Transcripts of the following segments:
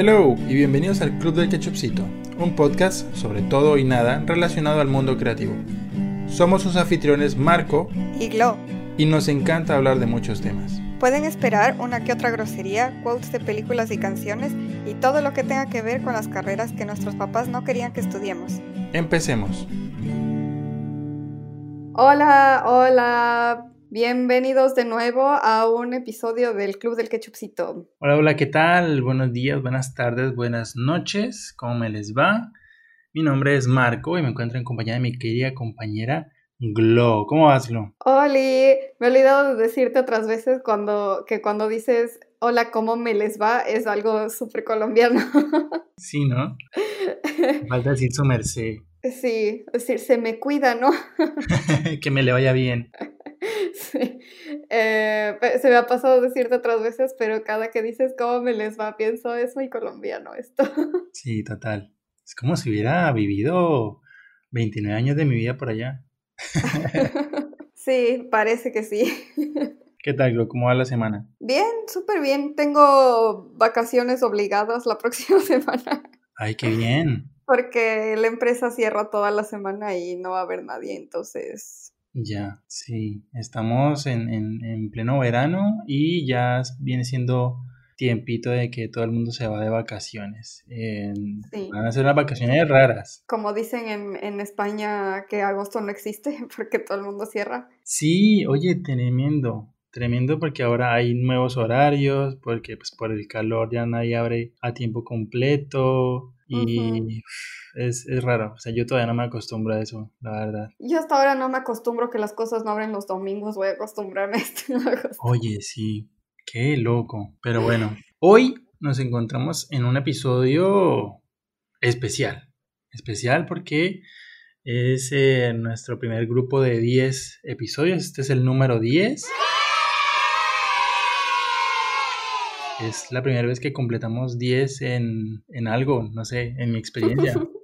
Hello y bienvenidos al Club del Ketchupcito, un podcast sobre todo y nada relacionado al mundo creativo. Somos sus anfitriones Marco y Glo. Y nos encanta hablar de muchos temas. Pueden esperar una que otra grosería, quotes de películas y canciones y todo lo que tenga que ver con las carreras que nuestros papás no querían que estudiemos. Empecemos. Hola, hola. Bienvenidos de nuevo a un episodio del Club del Ketchupcito. Hola, hola, ¿qué tal? Buenos días, buenas tardes, buenas noches. ¿Cómo me les va? Mi nombre es Marco y me encuentro en compañía de mi querida compañera Glo. ¿Cómo vas, Glo? Oli, me he olvidado de decirte otras veces cuando, que cuando dices hola, ¿cómo me les va? es algo súper colombiano. Sí, ¿no? Falta decir su merced. Sí, es decir, se me cuida, ¿no? que me le vaya bien. Sí. Eh, se me ha pasado decirte otras veces, pero cada que dices cómo me les va, pienso, es muy colombiano esto. Sí, total. Es como si hubiera vivido 29 años de mi vida por allá. sí, parece que sí. ¿Qué tal, Glo? ¿Cómo va la semana? Bien, súper bien. Tengo vacaciones obligadas la próxima semana. Ay, qué bien. Porque la empresa cierra toda la semana y no va a haber nadie, entonces... Ya, sí. Estamos en, en pleno verano y ya viene siendo tiempito de que todo el mundo se va de vacaciones. Van a ser unas vacaciones raras. Como dicen en, en, España que agosto no existe porque todo el mundo cierra. Sí, oye, tremendo. Tremendo porque ahora hay nuevos horarios, porque pues por el calor ya nadie abre a tiempo completo y es, es, raro. O sea, yo todavía no me acostumbro a eso, la verdad. Yo hasta ahora no me acostumbro que las cosas no abren los domingos, voy a acostumbrarme a esto. Oye, sí, Qué loco. Pero bueno, hoy nos encontramos en un episodio especial. Especial porque es eh, nuestro primer grupo de 10 episodios. Este es el número 10. Es la primera vez que completamos 10 en, en algo, no sé, en mi experiencia.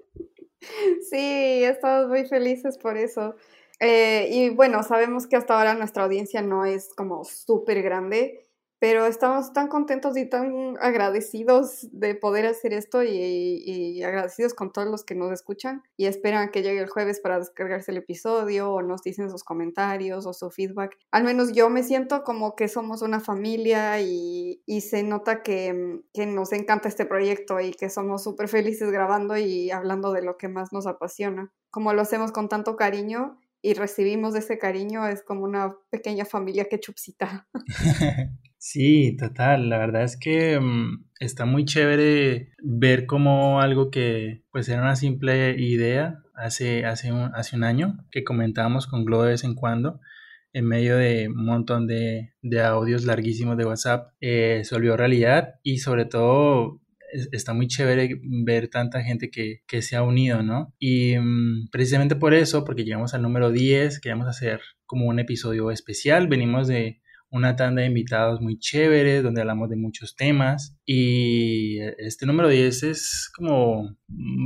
Sí, estamos muy felices por eso. Eh, y bueno, sabemos que hasta ahora nuestra audiencia no es como súper grande, pero estamos tan contentos y tan agradecidos de poder hacer esto y, agradecidos con todos los que nos escuchan y esperan que llegue el jueves para descargarse el episodio o nos dicen sus comentarios o su feedback. Al menos yo me siento como que somos una familia y, se nota que, que, nos encanta este proyecto y que somos súper felices grabando y hablando de lo que más nos apasiona. Como lo hacemos con tanto cariño y recibimos ese cariño, es como una pequeña familia que chupsita. Sí, total. La verdad es que mm, está muy chévere ver cómo algo que pues era una simple idea hace, hace, un, hace un año, que comentábamos con Glo de vez en cuando, en medio de un montón de, de audios larguísimos de WhatsApp, eh, se volvió realidad y sobre todo está muy chévere ver tanta gente que, que se ha unido, ¿no? Y mm, precisamente por eso, porque llegamos al número 10, queríamos hacer como un episodio especial, venimos de una tanda de invitados muy chéveres donde hablamos de muchos temas y este número 10 es como,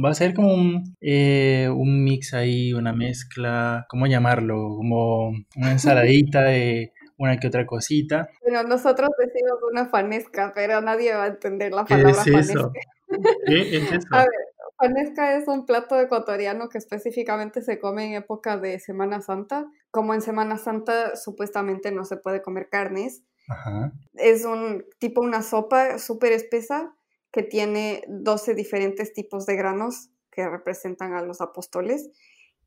va a ser como un, eh, un mix ahí, una mezcla, ¿cómo llamarlo? Como una ensaladita de una que otra cosita. Bueno, nosotros decimos una fanesca, pero nadie va a entender la palabra ¿Qué es eso? ¿Qué es eso? A ver, Panesca es un plato ecuatoriano que específicamente se come en época de Semana Santa. Como en Semana Santa supuestamente no se puede comer carnes. Es un tipo una sopa súper espesa que tiene 12 diferentes tipos de granos que representan a los apóstoles.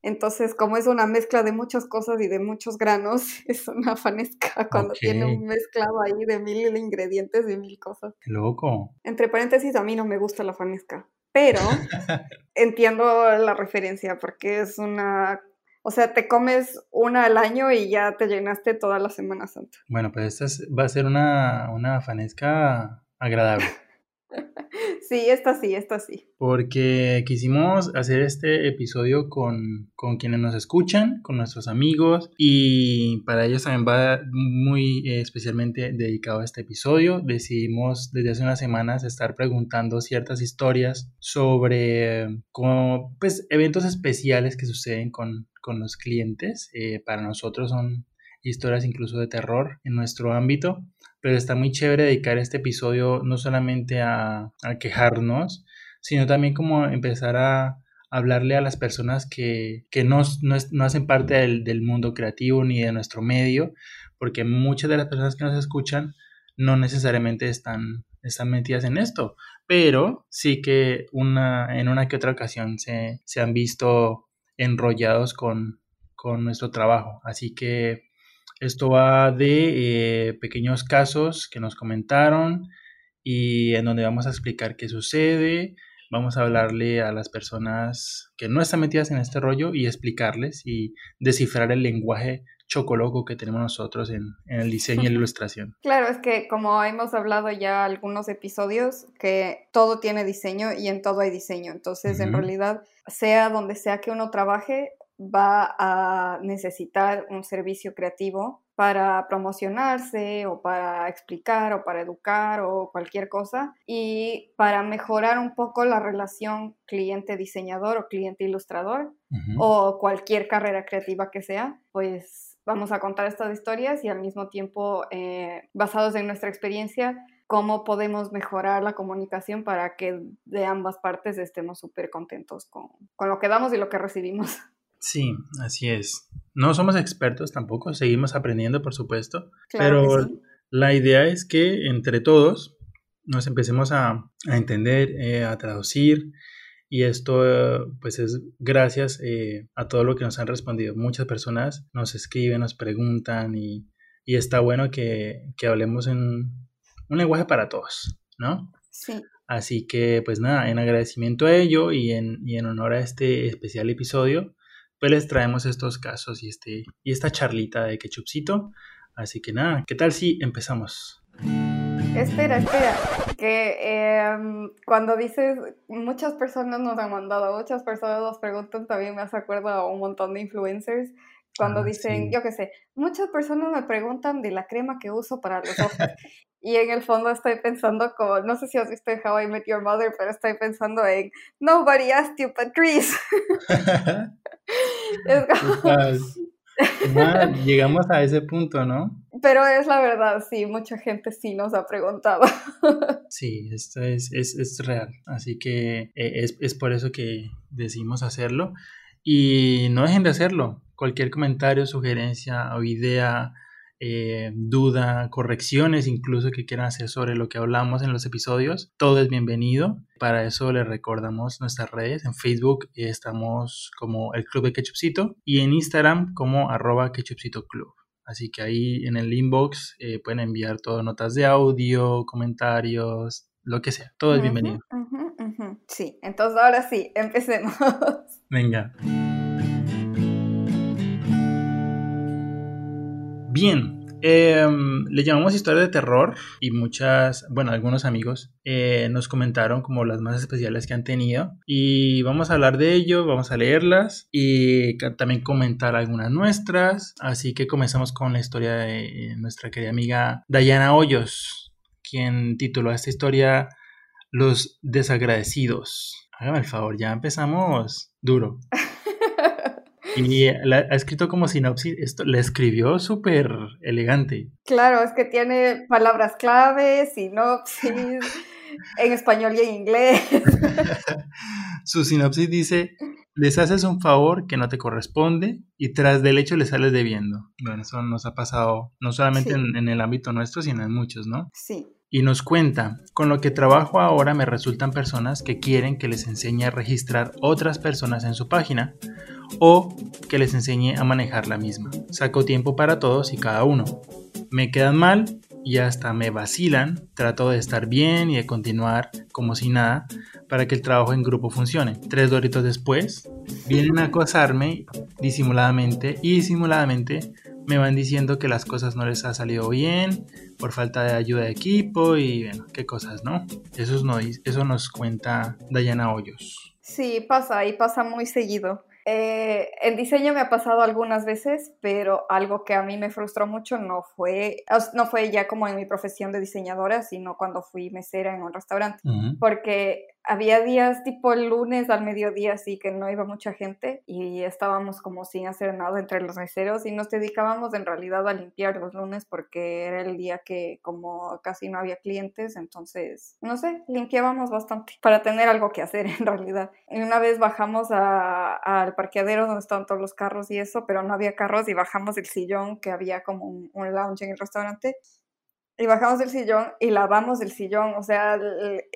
Entonces, como es una mezcla de muchas cosas y de muchos granos, es una fanesca cuando tiene un mezclado ahí de mil ingredientes y mil cosas. Qué loco. Entre paréntesis, a mí no me gusta la fanesca pero entiendo la referencia porque es una, o sea, te comes una al año y ya te llenaste toda la Semana Santa. Bueno, pues esta va a ser una, una fanesca agradable. Sí, esta sí, esta sí. Porque quisimos hacer este episodio con, con, quienes nos escuchan, con nuestros amigos y para ellos también va muy eh, especialmente dedicado a este episodio. Decidimos desde hace unas semanas estar preguntando ciertas historias sobre pues, eventos especiales que suceden con, con los clientes. Eh, para nosotros son historias incluso de terror en nuestro ámbito pero está muy chévere dedicar este episodio no solamente a, quejarnos, sino también como empezar a hablarle a las personas que, no, no, hacen parte del, del, mundo creativo ni de nuestro medio, porque muchas de las personas que nos escuchan no necesariamente están, están metidas en esto, pero sí que una, en una que otra ocasión se, se han visto enrollados con, con nuestro trabajo. Así que esto va de eh, pequeños casos que nos comentaron y en donde vamos a explicar qué sucede. Vamos a hablarle a las personas que no están metidas en este rollo y explicarles y descifrar el lenguaje chocoloco que tenemos nosotros en, el diseño y la ilustración. Claro, es que como hemos hablado ya algunos episodios, que todo tiene diseño y en todo hay diseño. Entonces, en realidad, sea donde sea que uno trabaje, va a necesitar un servicio creativo para promocionarse o para explicar o para educar o cualquier cosa y para mejorar un poco la relación cliente-diseñador o cliente-ilustrador o cualquier carrera creativa que sea, pues vamos a contar estas historias y al mismo tiempo eh, basados en nuestra experiencia cómo podemos mejorar la comunicación para que de ambas partes estemos súper contentos con, con lo que damos y lo que recibimos. Sí, así es. No somos expertos tampoco, seguimos aprendiendo, por supuesto, pero la idea es que entre todos nos empecemos a, entender, eh, a traducir, y esto pues es gracias eh, a todo lo que nos han respondido. Muchas personas nos escriben, nos preguntan y, está bueno que, hablemos en un lenguaje para todos, ¿no? Sí. Así que pues nada, en agradecimiento a ello y en, y en honor a este especial episodio, pues les traemos estos casos y, este, y esta charlita de Ketchupcito. Así que nada, ¿qué tal si empezamos? Espera, espera, que em, cuando dices, muchas personas nos han mandado, muchas personas nos preguntan, también me hace acuerdo a un montón de influencers, cuando ah, dicen, yo qué sé, muchas personas me preguntan de la crema que uso para los ojos. y en el fondo estoy pensando como, no sé si has visto How I Met Your Mother, pero estoy pensando en Nobody asked you, Patrice. llegamos a ese punto, ¿no? Pero es la verdad, sí, mucha gente sí nos ha preguntado. sí, esto es, es, es real, así que eh, es, es por eso que decidimos hacerlo. Y no dejen de hacerlo. Cualquier comentario, sugerencia o idea eh, duda, correcciones incluso que quieran hacer sobre lo que hablamos en los episodios, todo es bienvenido. Para eso les recordamos nuestras redes. En Facebook estamos como el Club de Ketchupcito y en Instagram como arroba Ketchupcito Club. Así que ahí en el inbox eh, pueden enviar todas notas de audio, comentarios, lo que sea. Todo es bienvenido. Sí, entonces ahora sí, empecemos. Venga. Bien, em, le llamamos historia de terror y muchas, bueno, algunos amigos eh, nos comentaron como las más especiales que han tenido y vamos a hablar de ello, vamos a leerlas y también comentar algunas nuestras. Así que comenzamos con la historia de nuestra querida amiga Dayana Hoyos, quien tituló esta historia Los desagradecidos. Hágame el favor, ya empezamos duro. Y la, ha escrito como sinopsis, esto la escribió súper elegante. Claro, es que tiene palabras clave, sinopsis, en español y en inglés. Su sinopsis dice, les haces un favor que no te corresponde y tras del hecho le sales debiendo. Bueno, eso nos ha pasado no solamente en, en el ámbito nuestro, sino en muchos, ¿no? Sí y nos cuenta, con lo que trabajo ahora me resultan personas que quieren que les enseñe a registrar otras personas en su página o que les enseñe a manejar la misma. Saco tiempo para todos y cada uno. Me quedan mal y hasta me vacilan, trato de estar bien y de continuar como si nada para que el trabajo en grupo funcione. Tres doritos después, vienen a acosarme disimuladamente y disimuladamente me van diciendo que las cosas no les ha salido bien por falta de ayuda de equipo y bueno, qué cosas, ¿no? Eso, no, eso nos cuenta Dayana Hoyos. Sí, pasa y pasa muy seguido. Eh, el diseño me ha pasado algunas veces, pero algo que a mí me frustró mucho no fue, no fue ya como en mi profesión de diseñadora, sino cuando fui mesera en un restaurante, porque había días tipo el lunes al mediodía, así que no iba mucha gente y estábamos como sin hacer nada entre los meseros y nos dedicábamos en realidad a limpiar los lunes porque era el día que como casi no había clientes, entonces, no sé, limpiábamos bastante para tener algo que hacer en realidad. Y una vez bajamos al parqueadero donde estaban todos los carros y eso, pero no había carros y bajamos el sillón que había como un, un lounge en el restaurante y bajamos del sillón y lavamos el sillón, o sea,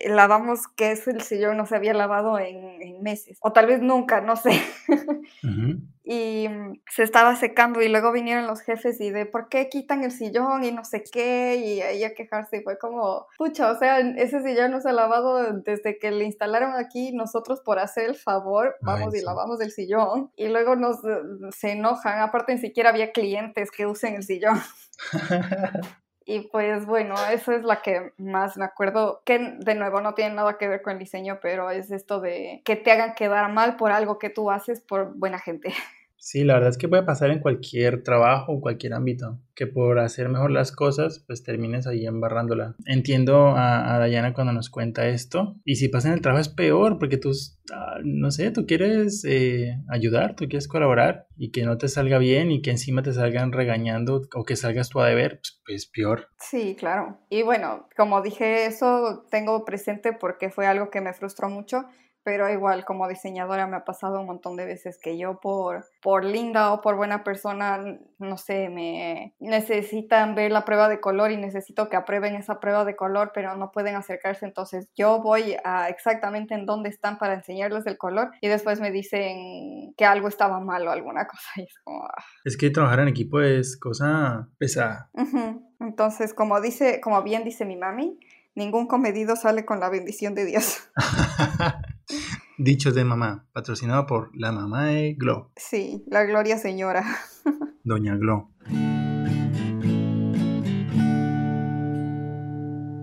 lavamos que es el sillón, no se había lavado en, meses, o tal vez nunca, no sé. Y se estaba secando y luego vinieron los jefes y de por qué quitan el sillón y no sé qué, y ahí a quejarse y fue como, pucha, o sea, ese sillón no se ha lavado desde que le instalaron aquí, nosotros por hacer el favor, vamos y lavamos el sillón, y luego nos se enojan, aparte ni siquiera había clientes que usen el sillón. Y pues bueno, eso es la que más me acuerdo, que de nuevo no tiene nada que ver con el diseño, pero es esto de que te hagan quedar mal por algo que tú haces por buena gente. Sí, la verdad es que puede pasar en cualquier trabajo, en cualquier ámbito, que por hacer mejor las cosas, pues termines ahí embarrándola. Entiendo a, a Dayana cuando nos cuenta esto, y si pasa en el trabajo es peor, porque tú, ah, no sé, tú quieres eh, ayudar, tú quieres colaborar, y que no te salga bien, y que encima te salgan regañando, o que salgas tú a deber, pues, pues peor. Sí, claro. Y bueno, como dije, eso tengo presente porque fue algo que me frustró mucho pero igual como diseñadora me ha pasado un montón de veces que yo por, por linda o por buena persona, no sé, me necesitan ver la prueba de color y necesito que aprueben esa prueba de color, pero no pueden acercarse, entonces yo voy a exactamente en dónde están para enseñarles el color y después me dicen que algo estaba mal o alguna cosa y es como... Ah. Es que trabajar en equipo es cosa pesada. Entonces, como dice, como bien dice mi mami, ningún comedido sale con la bendición de Dios. Dichos de mamá, patrocinado por la mamá de Glo. Sí, la gloria señora. Doña Glo.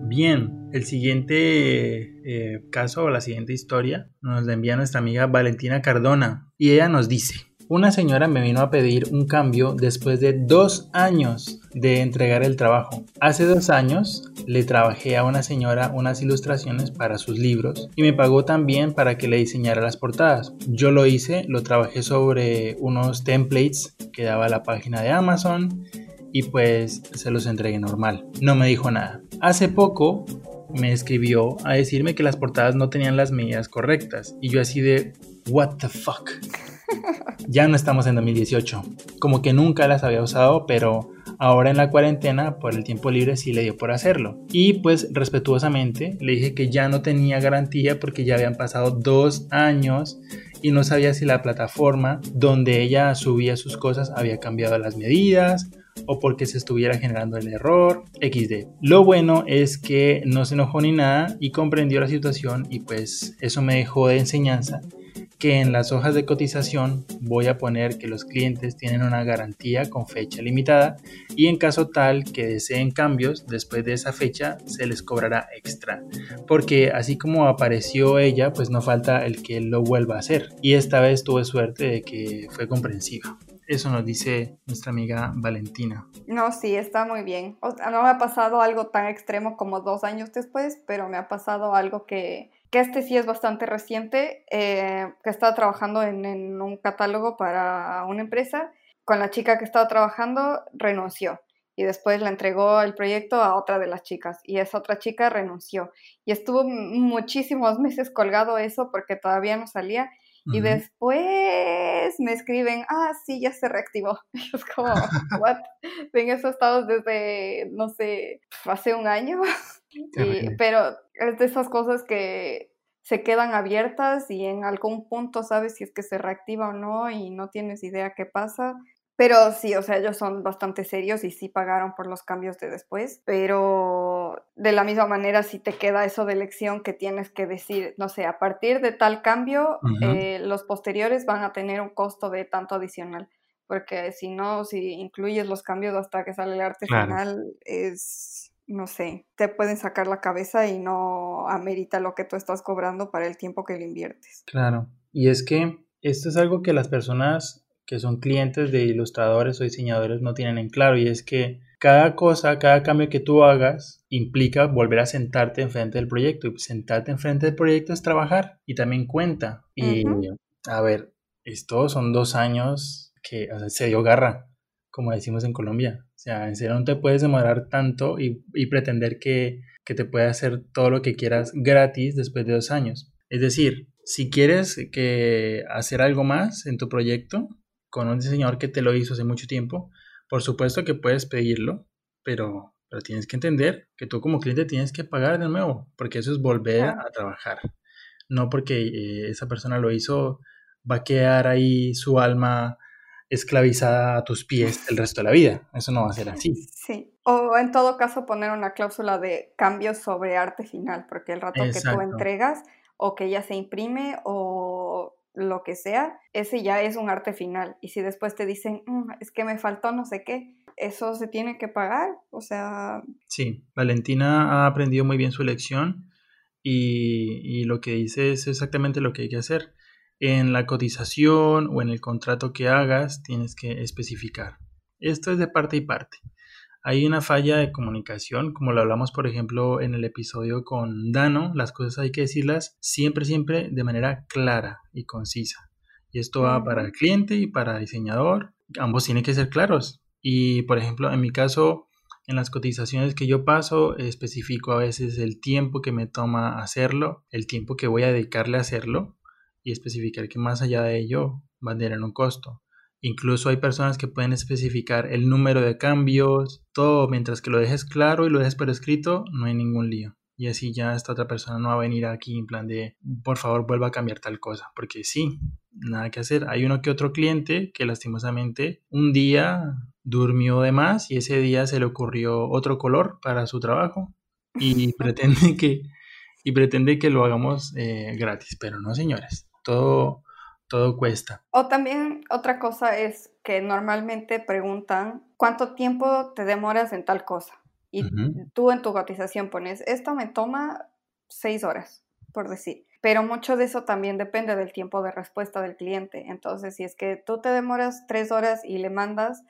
Bien, el siguiente eh, caso o la siguiente historia nos la envía nuestra amiga Valentina Cardona y ella nos dice, una señora me vino a pedir un cambio después de dos años de entregar el trabajo. Hace dos años le trabajé a una señora unas ilustraciones para sus libros y me pagó también para que le diseñara las portadas. Yo lo hice, lo trabajé sobre unos templates que daba la página de Amazon y pues se los entregué normal. No me dijo nada. Hace poco me escribió a decirme que las portadas no tenían las medidas correctas y yo así de what the fuck. Ya no estamos en 2018. Como que nunca las había usado, pero ahora en la cuarentena, por el tiempo libre, sí le dio por hacerlo. Y pues respetuosamente le dije que ya no tenía garantía porque ya habían pasado dos años y no sabía si la plataforma donde ella subía sus cosas había cambiado las medidas o porque se estuviera generando el error XD. Lo bueno es que no se enojó ni nada y comprendió la situación y pues eso me dejó de enseñanza que en las hojas de cotización voy a poner que los clientes tienen una garantía con fecha limitada y en caso tal que deseen cambios después de esa fecha se les cobrará extra. Porque así como apareció ella, pues no falta el que lo vuelva a hacer. Y esta vez tuve suerte de que fue comprensiva. Eso nos dice nuestra amiga Valentina. No, sí, está muy bien. no me ha pasado algo tan extremo como dos años después, pero me ha pasado algo que que este sí es bastante reciente, eh, que estaba trabajando en, un catálogo para una empresa. Con la chica que estaba trabajando renunció y después le entregó el proyecto a otra de las chicas y esa otra chica renunció y estuvo muchísimos meses colgado eso porque todavía no salía y después me escriben, ah, sí, ya se reactivó. Y es como, what? En eso estado desde, no sé, hace un año. Pero es de esas cosas que se quedan abiertas y en algún punto sabes si es que se reactiva o no y no tienes idea qué pasa. Pero sí, o sea, ellos son bastante serios y sí pagaron por los cambios de después, pero de la misma manera sí te queda eso de elección que tienes que decir, no sé, a partir de tal cambio, eh, los posteriores van a tener un costo de tanto adicional, porque si no, si incluyes los cambios hasta que sale el arte final, es no sé, te pueden sacar la cabeza y no amerita lo que tú estás cobrando para el tiempo que le inviertes. Claro, y es que esto es algo que las personas que son clientes de ilustradores o diseñadores no tienen en claro y es que cada cosa, cada cambio que tú hagas implica volver a sentarte enfrente del proyecto y sentarte enfrente del proyecto es trabajar y también cuenta. Y a ver, estos son dos años que se dio garra, como decimos en Colombia. O sea, en serio no te puedes demorar tanto y, pretender que, que te puede hacer todo lo que quieras gratis después de dos años. Es decir, si quieres que hacer algo más en tu proyecto con un diseñador que te lo hizo hace mucho tiempo, por supuesto que puedes pedirlo, pero, pero tienes que entender que tú como cliente tienes que pagar de nuevo, porque eso es volver a trabajar. No porque eh, esa persona lo hizo, va a quedar ahí su alma esclavizada a tus pies el resto de la vida. Eso no va a ser así. Sí. O en todo caso poner una cláusula de cambio sobre arte final, porque el rato que tú entregas o que ya se imprime o lo que sea, ese ya es un arte final. Y si después te dicen, mm, es que me faltó no sé qué, eso se tiene que pagar. O sea... Sí, Valentina ha aprendido muy bien su lección y, y lo que dice es exactamente lo que hay que hacer. En la cotización o en el contrato que hagas tienes que especificar. Esto es de parte y parte hay una falla de comunicación, como lo hablamos por ejemplo en el episodio con Dano, las cosas hay que decirlas siempre, siempre de manera clara y concisa. Y esto va para el cliente y para el diseñador, ambos tienen que ser claros. Y por ejemplo, en mi caso, en las cotizaciones que yo paso, especifico a veces el tiempo que me toma hacerlo, el tiempo que voy a dedicarle a hacerlo y especificar que más allá de ello va a tener un costo. Incluso hay personas que pueden especificar el número de cambios, todo, mientras que lo dejes claro y lo dejes por escrito, no hay ningún lío. Y así ya esta otra persona no va a venir aquí en plan de, por favor, vuelva a cambiar tal cosa. Porque sí, nada que hacer. Hay uno que otro cliente que lastimosamente un día durmió de más y ese día se le ocurrió otro color para su trabajo y pretende que, y pretende que lo hagamos eh, gratis. Pero no, señores. Todo, todo cuesta. O también otra cosa es que normalmente preguntan cuánto tiempo te demoras en tal cosa. Y tú en tu cotización pones, esto me toma seis horas, por decir. Pero mucho de eso también depende del tiempo de respuesta del cliente. Entonces, si es que tú te demoras tres horas y le mandas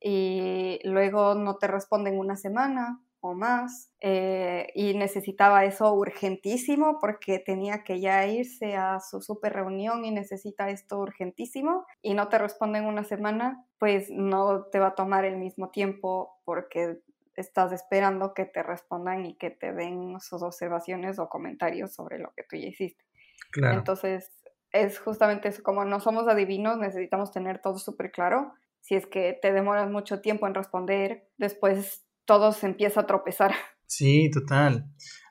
y luego no te responden una semana o más eh, y necesitaba eso urgentísimo porque tenía que ya irse a su super reunión y necesita esto urgentísimo y no te responden una semana, pues no te va a tomar el mismo tiempo porque estás esperando que te respondan y que te den sus observaciones o comentarios sobre lo que tú ya hiciste. Entonces, es justamente eso, como no somos adivinos, necesitamos tener todo súper claro. Si es que te demoras mucho tiempo en responder, después todo se empieza a tropezar. Sí, total.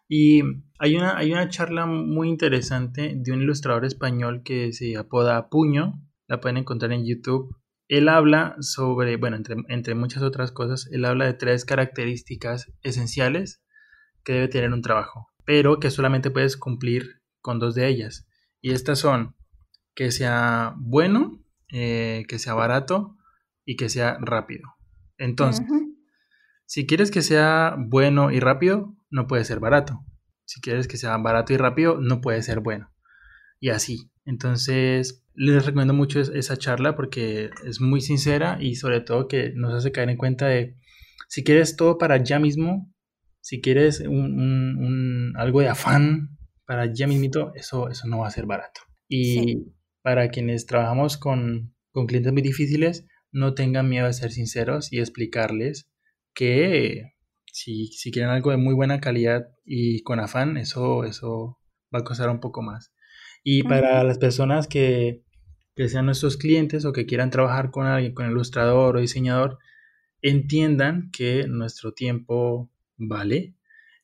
Y hay una, hay una charla muy interesante de un ilustrador español que se apoda Puño, la pueden encontrar en YouTube. Él habla sobre, bueno, entre, entre muchas otras cosas, él habla de tres características esenciales que debe tener un trabajo, pero que solamente puedes cumplir con dos de ellas. Y estas son que sea bueno, eh, que sea barato y que sea rápido. Entonces, si quieres que sea bueno y rápido, no puede ser barato. Si quieres que sea barato y rápido, no puede ser bueno. Y así. Entonces, les recomiendo mucho esa charla porque es muy sincera y sobre todo que nos hace caer en cuenta de si quieres todo para ya mismo, si quieres un, algo de afán para ya mismito, eso, eso no va a ser barato. Y para quienes trabajamos con, con clientes muy difíciles, no tengan miedo de ser sinceros y explicarles que si, quieren algo de muy buena calidad y con afán, eso, eso va a costar un poco más. Y para las personas que, sean nuestros clientes o que quieran trabajar con alguien, con ilustrador o diseñador, entiendan que nuestro tiempo vale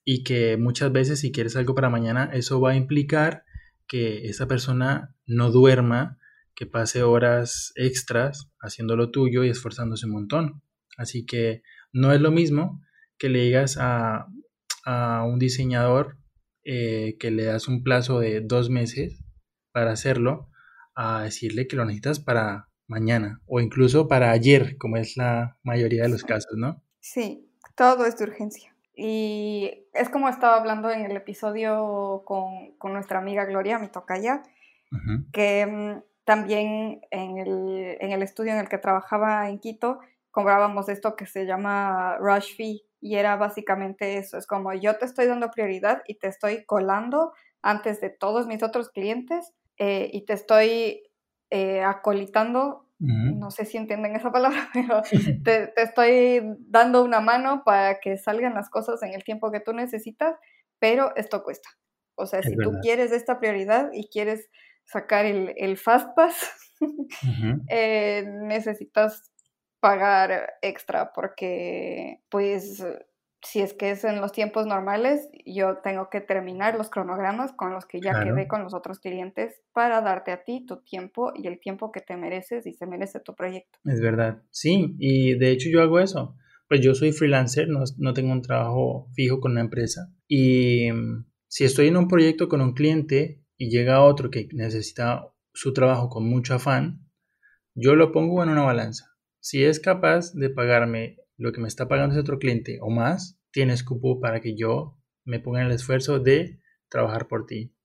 y que muchas veces si quieres algo para mañana, eso va a implicar que esa persona no duerma, que pase horas extras haciendo lo tuyo y esforzándose un montón. Así que no es lo mismo que le digas a, un diseñador eh, que le das un plazo de dos meses para hacerlo, a decirle que lo necesitas para mañana o incluso para ayer, como es la mayoría de los casos, ¿no? Sí, todo es de urgencia. Y es como estaba hablando en el episodio con, nuestra amiga Gloria, mi tocaya, que mm, también en el, en el estudio en el que trabajaba en Quito, cobrábamos esto que se llama rush fee y era básicamente eso, es como yo te estoy dando prioridad y te estoy colando antes de todos mis otros clientes eh, y te estoy eh, acolitando, no sé si entienden esa palabra, pero te, te, estoy dando una mano para que salgan las cosas en el tiempo que tú necesitas, pero esto cuesta. O sea, si tú quieres esta prioridad y quieres sacar el, el Fast Pass, eh, necesitas pagar extra porque, pues, si es que es en los tiempos normales, yo tengo que terminar los cronogramas con los que ya quedé con los otros clientes para darte a ti tu tiempo y el tiempo que te mereces y se merece tu proyecto. Es verdad, sí, y de hecho yo hago eso. Pues yo soy freelancer, no, no tengo un trabajo fijo con una empresa. Y mm, si estoy en un proyecto con un cliente y llega otro que necesita su trabajo con mucho afán, yo lo pongo en una balanza. Si es capaz de pagarme lo que me está pagando ese otro cliente o más, tienes cupo para que yo me ponga en el esfuerzo de trabajar por ti.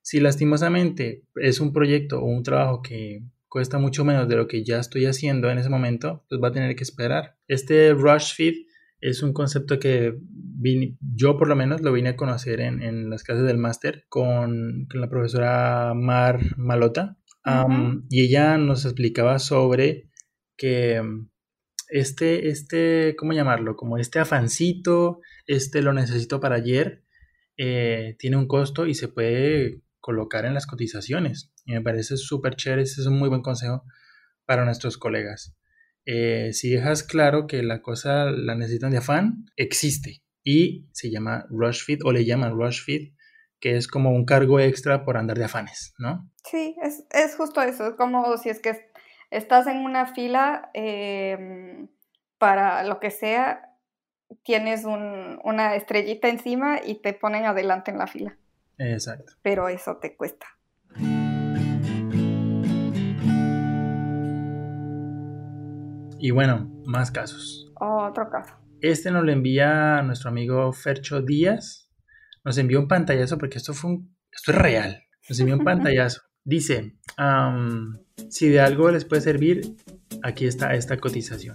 Si lastimosamente es un proyecto o un trabajo que cuesta mucho menos de lo que ya estoy haciendo en ese momento, pues va a tener que esperar. Este rush feed es un concepto que yo por lo menos lo vine a conocer en, las clases del máster con, la profesora Mar Malota y ella nos explicaba sobre que este, este, ¿cómo llamarlo? Como este afancito, este lo necesito para ayer, eh, tiene un costo y se puede colocar en las cotizaciones. Y me parece súper chévere, ese es un muy buen consejo para nuestros colegas. Eh, si dejas claro que la cosa la necesitan de afán, existe y se llama rush feed o le llaman rush feed, que es como un cargo extra por andar de afanes, ¿no? Sí, es, es justo eso, es como si es que estás en una fila em, para lo que sea, tienes una estrellita encima y te ponen adelante en la fila. Exacto. Pero eso te cuesta. Y bueno, más casos. Otro caso. Este nos lo envía nuestro amigo Fercho Díaz. Nos envió un pantallazo porque esto fue un, esto es real. Nos envió un pantallazo. Dice, si de algo les puede servir, aquí está esta cotización.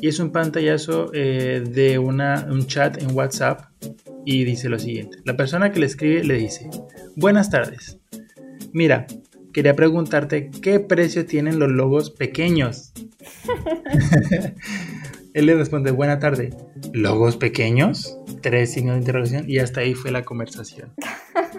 Y es un pantallazo eh, de una, un chat en WhatsApp y dice lo siguiente. La persona que le escribe le dice, buenas tardes. Mira, quería preguntarte qué precio tienen los logos pequeños. Él le responde, buena tarde. ¿Logos pequeños? Tres signos de interrogación y hasta ahí fue la conversación.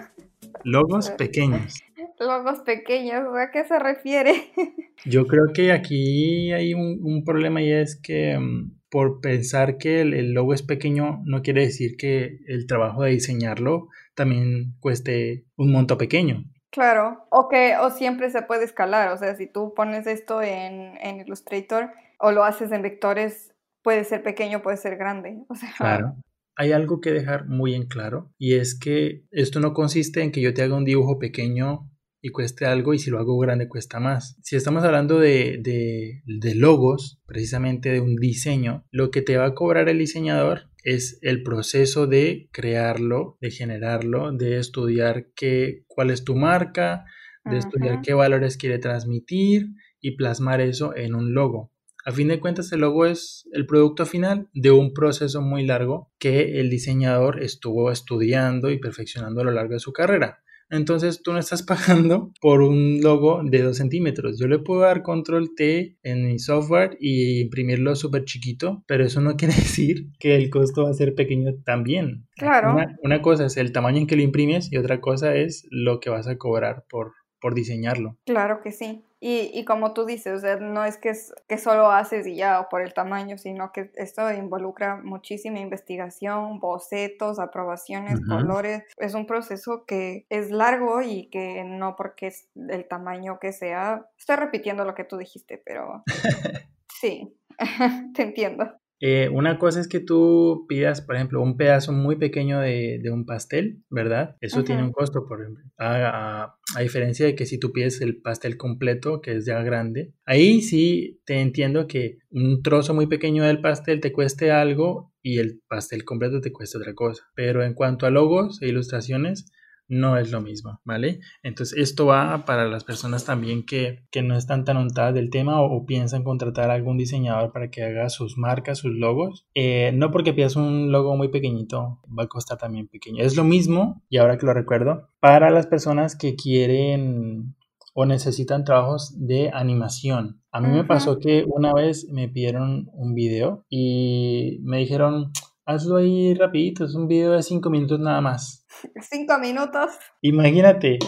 Logos pequeños logos pequeños, ¿a qué se refiere? Yo creo que aquí hay un, problema y es que mm, por pensar que el, logo es pequeño no quiere decir que el trabajo de diseñarlo también cueste un monto pequeño. Claro, o que o siempre se puede escalar, o sea, si tú pones esto en, en Illustrator o lo haces en vectores, puede ser pequeño, puede ser grande, o sea, claro hay algo que dejar muy en claro y es que esto no consiste en que yo te haga un dibujo pequeño y cueste algo y si lo hago grande cuesta más. Si estamos hablando de, de, logos, precisamente de un diseño, lo que te va a cobrar el diseñador es el proceso de crearlo, de generarlo, de estudiar qué, cuál es tu marca, de estudiar qué valores quiere transmitir y plasmar eso en un logo. A fin de cuentas, el logo es el producto final de un proceso muy largo que el diseñador estuvo estudiando y perfeccionando a lo largo de su carrera. Entonces tú no estás pagando por un logo de 2 centímetros. Yo le puedo dar control T en mi software y imprimirlo súper chiquito, pero eso no quiere decir que el costo va a ser pequeño también. Claro. Una, cosa es el tamaño en que lo imprimes y otra cosa es lo que vas a cobrar por, por diseñarlo. Claro que sí. Y, y, como tú dices, o sea, no es que, es que solo haces y ya, o por el tamaño, sino que esto involucra muchísima investigación, bocetos, aprobaciones, colores. Es un proceso que es largo y que no porque es el tamaño que sea. Estoy repitiendo lo que tú dijiste, pero sí, te entiendo. Eh, una cosa es que tú pidas, por ejemplo, un pedazo muy pequeño de, un pastel, ¿verdad? Eso tiene un costo, por ejemplo. A, diferencia de que si tú pides el pastel completo, que es ya grande, ahí sí te entiendo que un trozo muy pequeño del pastel te cueste algo y el pastel completo te cuesta otra cosa. Pero en cuanto a logos e ilustraciones, no es lo mismo, ¿vale? Entonces esto va para las personas también que, que no están tan untadas del tema o, piensan contratar a algún diseñador para que haga sus marcas, sus logos. Eh, no porque pidas un logo muy pequeñito, va a costar también pequeño. Es lo mismo, y ahora que lo recuerdo, para las personas que quieren o necesitan trabajos de animación. A mí me pasó que una vez me pidieron un video y me dijeron, hazlo ahí rapidito, es un video de cinco minutos nada más. Cinco minutos. Imagínate,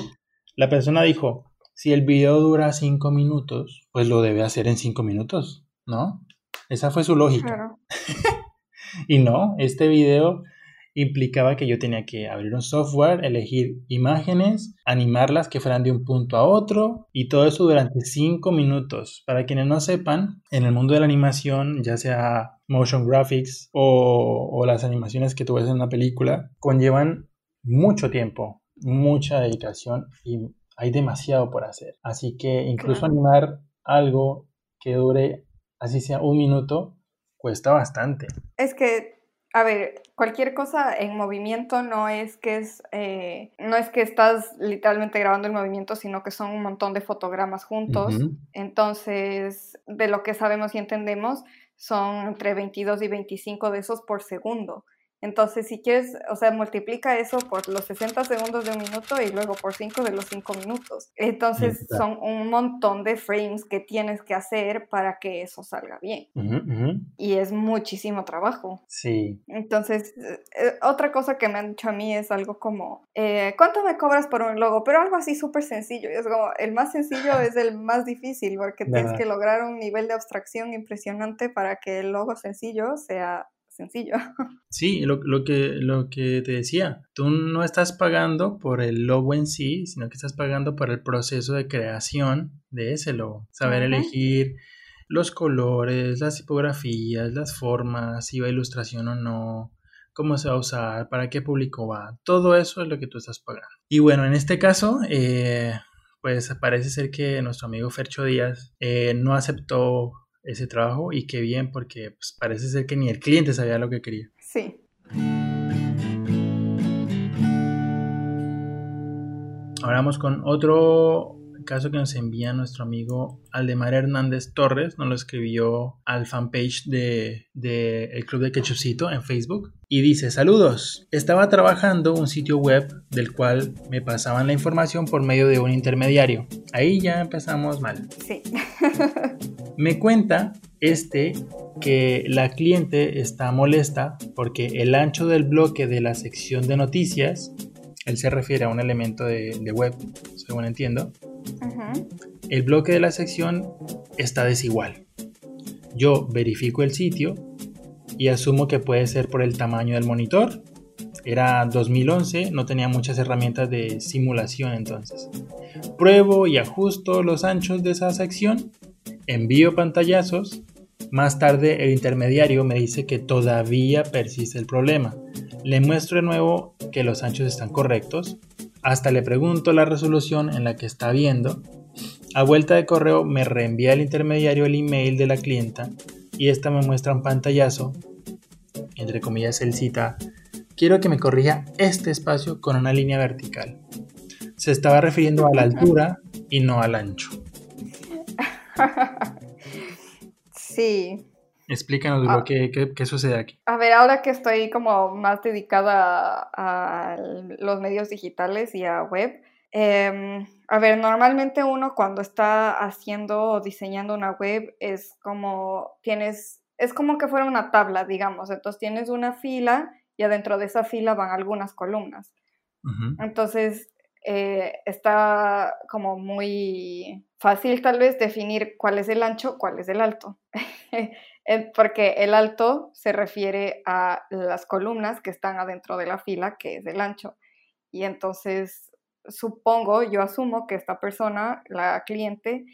la persona dijo, si el video dura cinco minutos, pues lo debe hacer en cinco minutos, ¿no? Esa fue su lógica. y no, este video implicaba que yo tenía que abrir un software, elegir imágenes, animarlas que fueran de un punto a otro y todo eso durante cinco minutos. Para quienes no sepan, en el mundo de la animación, ya sea motion graphics o, las animaciones que tú ves en una película, conllevan mucho tiempo, mucha dedicación y hay demasiado por hacer. Así que incluso animar algo que dure, así sea un minuto, cuesta bastante. Es que a ver, cualquier cosa en movimiento no es que es eh, no es que estás literalmente grabando el movimiento, sino que son un montón de fotogramas juntos. Entonces, de lo que sabemos y entendemos, son entre 22 y 25 de esos por segundo. Entonces, si quieres, o sea, multiplica eso por los 60 segundos de un minuto y luego por 5 de los 5 minutos. Entonces, son un montón de frames que tienes que hacer para que eso salga bien. Y es muchísimo trabajo. Sí. Entonces, eh, eh, otra cosa que me han dicho a mí es algo como, eh, ¿cuánto me cobras por un logo? Pero algo así súper sencillo. es como, el más sencillo es el más difícil porque tienes que lograr un nivel de abstracción impresionante para que el logo sencillo sea sencillo. Sí, lo, que, lo que te decía, tú no estás pagando por el logo en sí, sino que estás pagando por el proceso de creación de ese logo. Saber elegir los colores, las tipografías, las formas, si va ilustración o no, cómo se va a usar, para qué público va. Todo eso es lo que tú estás pagando. Y bueno, en este caso, eh, pues parece ser que nuestro amigo Fercho Díaz eh, no aceptó ese trabajo y qué bien porque pues, parece ser que ni el cliente sabía lo que quería. Sí. Ahora vamos con otro caso que nos envía nuestro amigo Aldemar Hernández Torres, nos lo escribió al fanpage de, de el Club de Quechucito en Facebook y dice, saludos, estaba trabajando un sitio web del cual me pasaban la información por medio de un intermediario. Ahí ya empezamos mal. Sí. me cuenta este que la cliente está molesta porque el ancho del bloque de la sección de noticias, él se refiere a un elemento de, web, según entiendo, el bloque de la sección está desigual. Yo verifico el sitio y asumo que puede ser por el tamaño del monitor. Era 2011, no tenía muchas herramientas de simulación entonces. Pruebo y ajusto los anchos de esa sección, envío pantallazos. Más tarde el intermediario me dice que todavía persiste el problema. Le muestro de nuevo que los anchos están correctos. Hasta le pregunto la resolución en la que está viendo. A vuelta de correo me reenvía el intermediario el email de la clienta y esta me muestra un pantallazo, entre comillas él cita, quiero que me corrija este espacio con una línea vertical. Se estaba refiriendo a la altura y no al ancho. Sí. Explícanos lo que, qué, sucede aquí. A ver, ahora que estoy como más dedicada a, los medios digitales y a web, em, a ver, normalmente uno cuando está haciendo o diseñando una web es como tienes, es como que fuera una tabla, digamos. Entonces tienes una fila y adentro de esa fila van algunas columnas. Entonces eh, está como muy fácil tal vez definir cuál es el ancho, cuál es el alto. Porque el alto se refiere a las columnas que están adentro de la fila, que es el ancho. Y entonces supongo, yo asumo que esta persona, la cliente,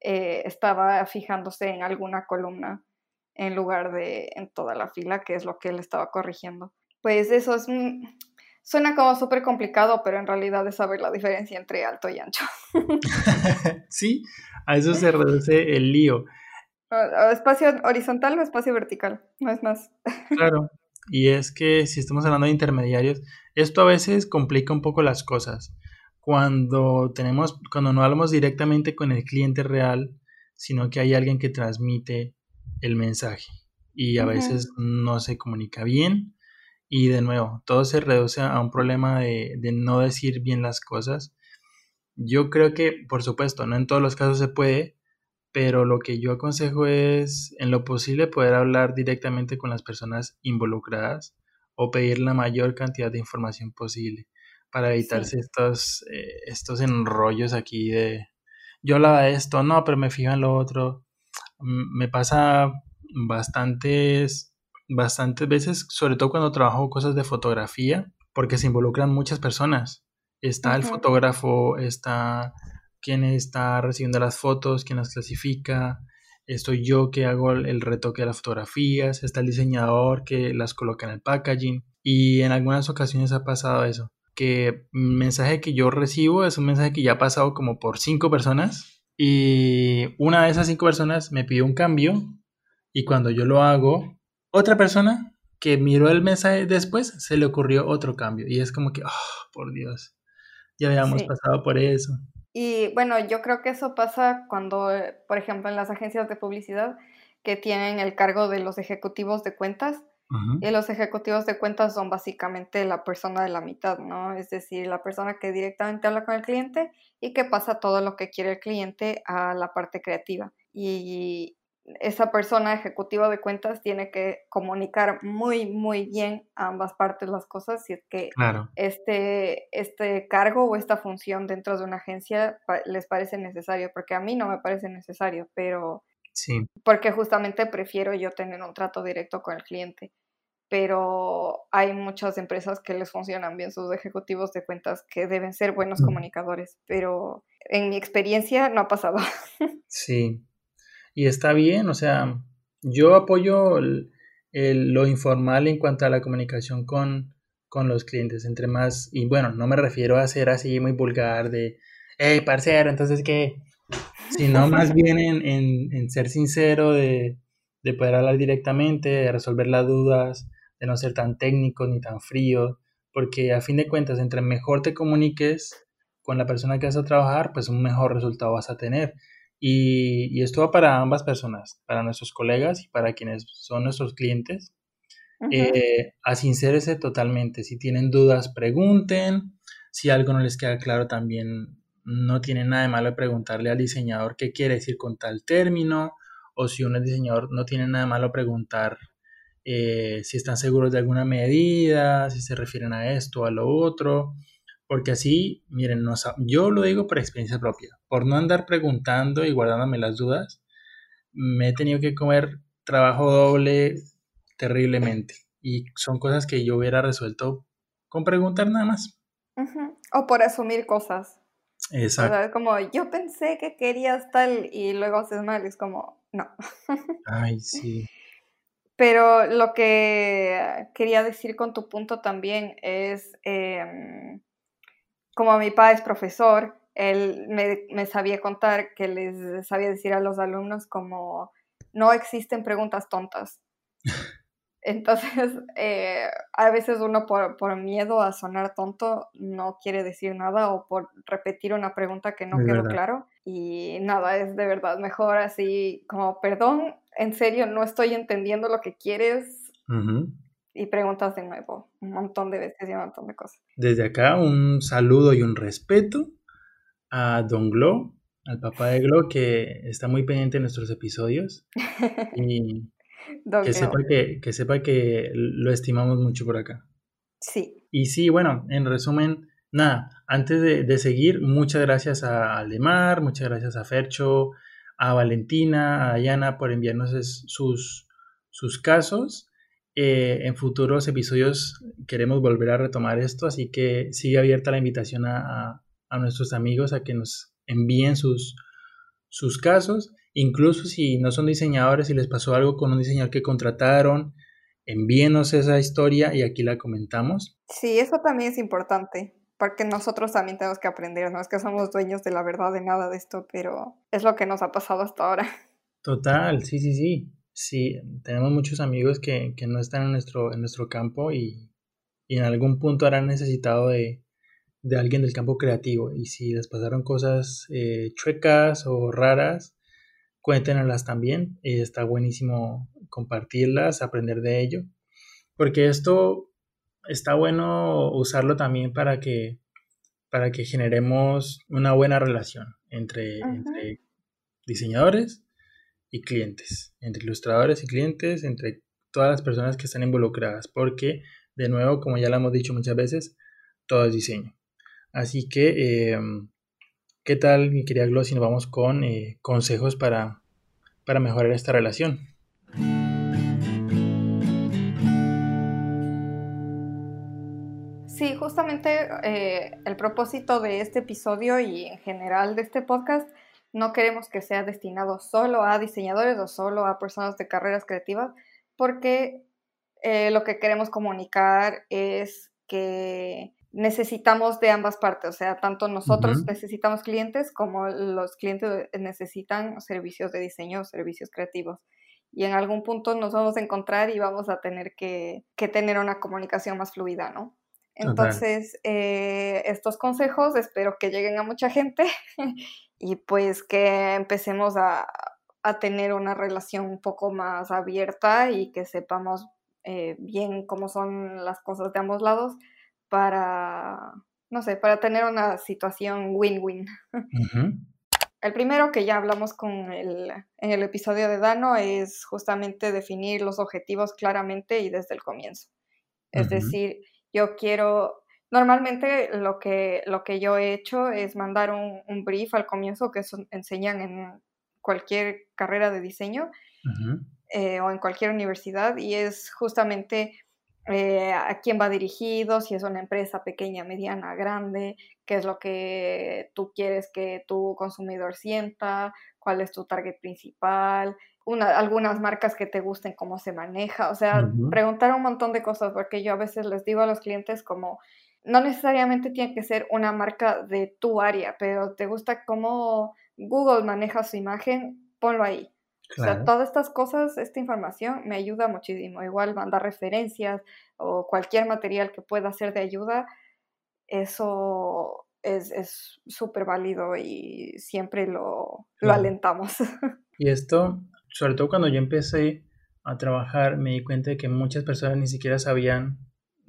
eh, estaba fijándose en alguna columna en lugar de en toda la fila, que es lo que él estaba corrigiendo. Pues eso es, suena como súper complicado, pero en realidad es saber la diferencia entre alto y ancho. sí, a eso se reduce el lío. ¿Espacio horizontal o espacio vertical? No es más. claro, y es que si estamos hablando de intermediarios, esto a veces complica un poco las cosas. Cuando tenemos, cuando no hablamos directamente con el cliente real, sino que hay alguien que transmite el mensaje y a veces no se comunica bien y de nuevo, todo se reduce a un problema de, de, no decir bien las cosas. Yo creo que, por supuesto, no en todos los casos se puede, pero lo que yo aconsejo es, en lo posible, poder hablar directamente con las personas involucradas o pedir la mayor cantidad de información posible para evitarse estos, eh, estos enrollos aquí de yo hablaba de esto, no, pero me fijo en lo otro. Me pasa bastantes, bastantes veces, sobre todo cuando trabajo cosas de fotografía, porque se involucran muchas personas. Está el fotógrafo, está quien está recibiendo las fotos, quien las clasifica, estoy yo que hago el retoque de las fotografías, está el diseñador que las coloca en el packaging y en algunas ocasiones ha pasado eso, que un mensaje que yo recibo es un mensaje que ya ha pasado como por cinco personas y una de esas cinco personas me pidió un cambio y cuando yo lo hago, otra persona que miró el mensaje después se le ocurrió otro cambio y es como que, oh, por Dios, ya habíamos pasado por eso. Y bueno, yo creo que eso pasa cuando, por ejemplo, en las agencias de publicidad que tienen el cargo de los ejecutivos de cuentas, y los ejecutivos de cuentas son básicamente la persona de la mitad, ¿no? Es decir, la persona que directamente habla con el cliente y que pasa todo lo que quiere el cliente a la parte creativa. Y, esa persona ejecutiva de cuentas tiene que comunicar muy, muy bien a ambas partes las cosas si es que este, este cargo o esta función dentro de una agencia les parece necesario, porque a mí no me parece necesario, pero sí. porque justamente prefiero yo tener un trato directo con el cliente. Pero hay muchas empresas que les funcionan bien sus ejecutivos de cuentas que deben ser buenos mm. comunicadores, pero en mi experiencia no ha pasado. Sí, y está bien, o sea, yo apoyo lo informal en cuanto a la comunicación con, con los clientes, entre más, y bueno, no me refiero a ser así muy vulgar de, hey, parcero, entonces qué, sino más bien en, en, en ser sincero, de, de, poder hablar directamente, de resolver las dudas, de no ser tan técnico ni tan frío, porque a fin de cuentas, entre mejor te comuniques con la persona que vas a trabajar, pues un mejor resultado vas a tener. Y, esto va para ambas personas, para nuestros colegas y para quienes son nuestros clientes. Eh, a sincérese totalmente. Si tienen dudas, pregunten. Si algo no les queda claro, también no tiene nada de malo preguntarle al diseñador qué quiere decir con tal término. O si uno es diseñador, no tiene nada de malo preguntar eh, si están seguros de alguna medida, si se refieren a esto o a lo otro. Porque así, miren, yo lo digo por experiencia propia. Por no andar preguntando y guardándome las dudas, me he tenido que comer trabajo doble terriblemente. Y son cosas que yo hubiera resuelto con preguntar nada más. O por asumir cosas. Exacto. O sea, como yo pensé que querías tal y luego haces mal, es como, no. Ay, sí. Pero lo que quería decir con tu punto también es, em, como mi padre es profesor, él me, sabía contar que les sabía decir a los alumnos como no existen preguntas tontas. Entonces, eh, a veces uno por, por, miedo a sonar tonto no quiere decir nada o por repetir una pregunta que no quedó claro. Y nada, es de verdad mejor así como, perdón, en serio, no estoy entendiendo lo que quieres y preguntas de nuevo un montón de veces y un montón de cosas. Desde acá un saludo y un respeto a Don Glo, al papá de Glo, que está muy pendiente de nuestros episodios y que, sepa que, que, sepa que lo estimamos mucho por acá. Sí. Y sí, bueno, en resumen, nada, antes de, de seguir, muchas gracias a Aldemar, muchas gracias a Fercho, a Valentina, a Dayana por enviarnos sus, sus casos. Eh, en futuros episodios queremos volver a retomar esto, así que sigue abierta la invitación a, nuestros amigos a que nos envíen sus, sus casos. Incluso si no son diseñadores y les pasó algo con un diseñador que contrataron, envíenos esa historia y aquí la comentamos. Sí, eso también es importante, porque nosotros también tenemos que aprender, no es que somos dueños de la verdad de nada de esto, pero es lo que nos ha pasado hasta ahora. Total, sí, sí, sí. Sí, tenemos muchos amigos que, no están en nuestro, en nuestro campo y, en algún punto habrán necesitado de, alguien del campo creativo. Y si les pasaron cosas eh, chuecas o raras, cuéntenlas también. Y está buenísimo compartirlas, aprender de ello. Porque esto está bueno usarlo también para que, para que generemos una buena relación entre, entre diseñadores y clientes, entre ilustradores y clientes, entre todas las personas que están involucradas, porque de nuevo, como ya lo hemos dicho muchas veces, todo es diseño. Así que, em, ¿qué tal, mi querida Glo, si nos vamos con eh, consejos para, para mejorar esta relación? Sí, justamente eh, el propósito de este episodio y en general de este podcast no queremos que sea destinado solo a diseñadores o solo a personas de carreras creativas, porque eh, lo que queremos comunicar es que necesitamos de ambas partes, o sea, tanto nosotros necesitamos clientes como los clientes necesitan servicios de diseño, servicios creativos. Y en algún punto nos vamos a encontrar y vamos a tener que, tener una comunicación más fluida, ¿no? Entonces, eh, estos consejos espero que lleguen a mucha gente y pues que empecemos a, tener una relación un poco más abierta y que sepamos eh, bien cómo son las cosas de ambos lados para, no sé, para tener una situación win-win. El primero que ya hablamos con el, en el episodio de Dano es justamente definir los objetivos claramente y desde el comienzo. Es decir, yo quiero Normalmente lo que, lo que yo he hecho es mandar un, brief al comienzo que enseñan en cualquier carrera de diseño eh, o en cualquier universidad y es justamente eh, a quién va dirigido, si es una empresa pequeña, mediana, grande, qué es lo que tú quieres que tu consumidor sienta, cuál es tu target principal, una, algunas marcas que te gusten, cómo se maneja, o sea, preguntar un montón de cosas, porque yo a veces les digo a los clientes como, no necesariamente tiene que ser una marca de tu área, pero te gusta cómo Google maneja su imagen, ponlo ahí. O sea, todas estas cosas, esta información me ayuda muchísimo. Igual mandar referencias o cualquier material que pueda ser de ayuda, eso es súper válido y siempre lo, lo alentamos. Y esto, sobre todo cuando yo empecé a trabajar, me di cuenta de que muchas personas ni siquiera sabían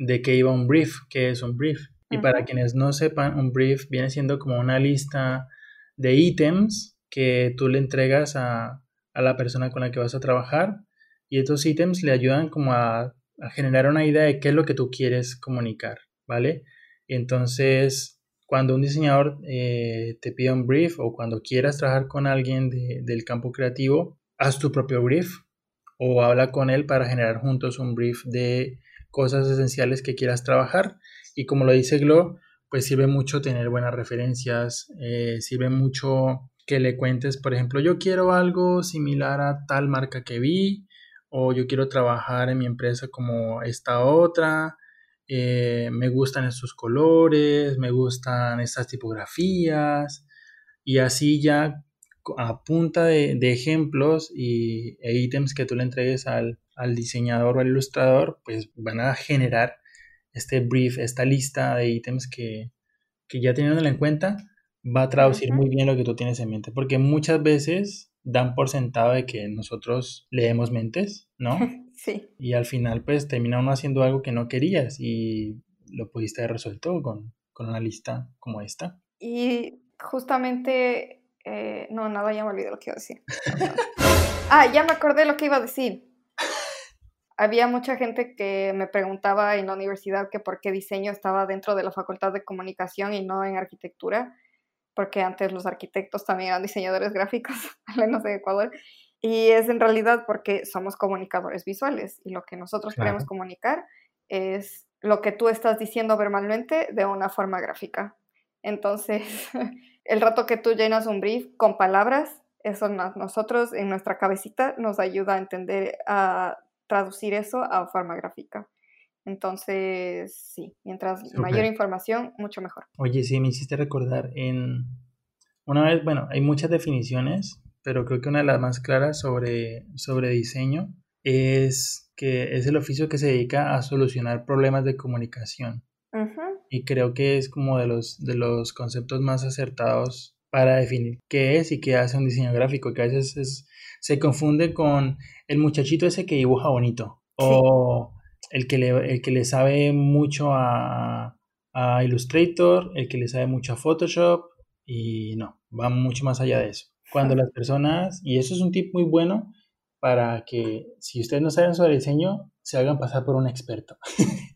de qué iba un brief, qué es un brief. Y para quienes no sepan, un brief viene siendo como una lista de ítems que tú le entregas a, la persona con la que vas a trabajar y estos ítems le ayudan como a, generar una idea de qué es lo que tú quieres comunicar, ¿vale? entonces, cuando un diseñador eh, te pide un brief o cuando quieras trabajar con alguien del campo creativo, haz tu propio brief o habla con él para generar juntos un brief de cosas esenciales que quieras trabajar. Y como lo dice Glo, pues sirve mucho tener buenas referencias, eh, sirve mucho que le cuentes, por ejemplo, yo quiero algo similar a tal marca que vi, o yo quiero trabajar en mi empresa como esta otra, eh, me gustan estos colores, me gustan estas tipografías, y así ya a punta de, ejemplos y, e ítems que tú le entregues al, al diseñador o al ilustrador, pues van a generar este brief, esta lista de ítems que, que ya teniéndolo en cuenta, va a traducir muy bien lo que tú tienes en mente, porque muchas veces dan por sentado de que nosotros leemos mentes, ¿no? Sí. Y al final, pues termina uno haciendo algo que no querías y lo pudiste haber resuelto con, con una lista como esta. Y justamente, eh, no, nada, ya me olvidé lo que iba a decir. ah, ya me acordé lo que iba a decir había mucha gente que me preguntaba en la universidad que por qué diseño estaba dentro de la facultad de comunicación y no en arquitectura, porque antes los arquitectos también eran diseñadores gráficos, al menos en Ecuador. Y es en realidad porque somos comunicadores visuales y lo que nosotros queremos comunicar es lo que tú estás diciendo verbalmente de una forma gráfica. Entonces, el rato que tú llenas un brief con palabras, eso nosotros en nuestra cabecita nos ayuda a entender, a traducir eso a forma gráfica. Entonces, sí, mientras mayor información, mucho mejor. Oye, sí, me hiciste recordar en... Una vez, bueno, hay muchas definiciones pero creo que una de las más claras sobre, sobre diseño es que es el oficio que se dedica a solucionar problemas de comunicación. Y creo que es como de los, de los conceptos más acertados para definir qué es y qué hace un diseño gráfico, que a veces se confunde con el muchachito ese que dibuja bonito o el, que le, el que le sabe mucho a, a Illustrator, el que le sabe mucho a Photoshop y no, va mucho más allá de eso. Cuando las personas, y eso es un tip muy bueno para que si ustedes no saben sobre diseño, se hagan pasar por un experto.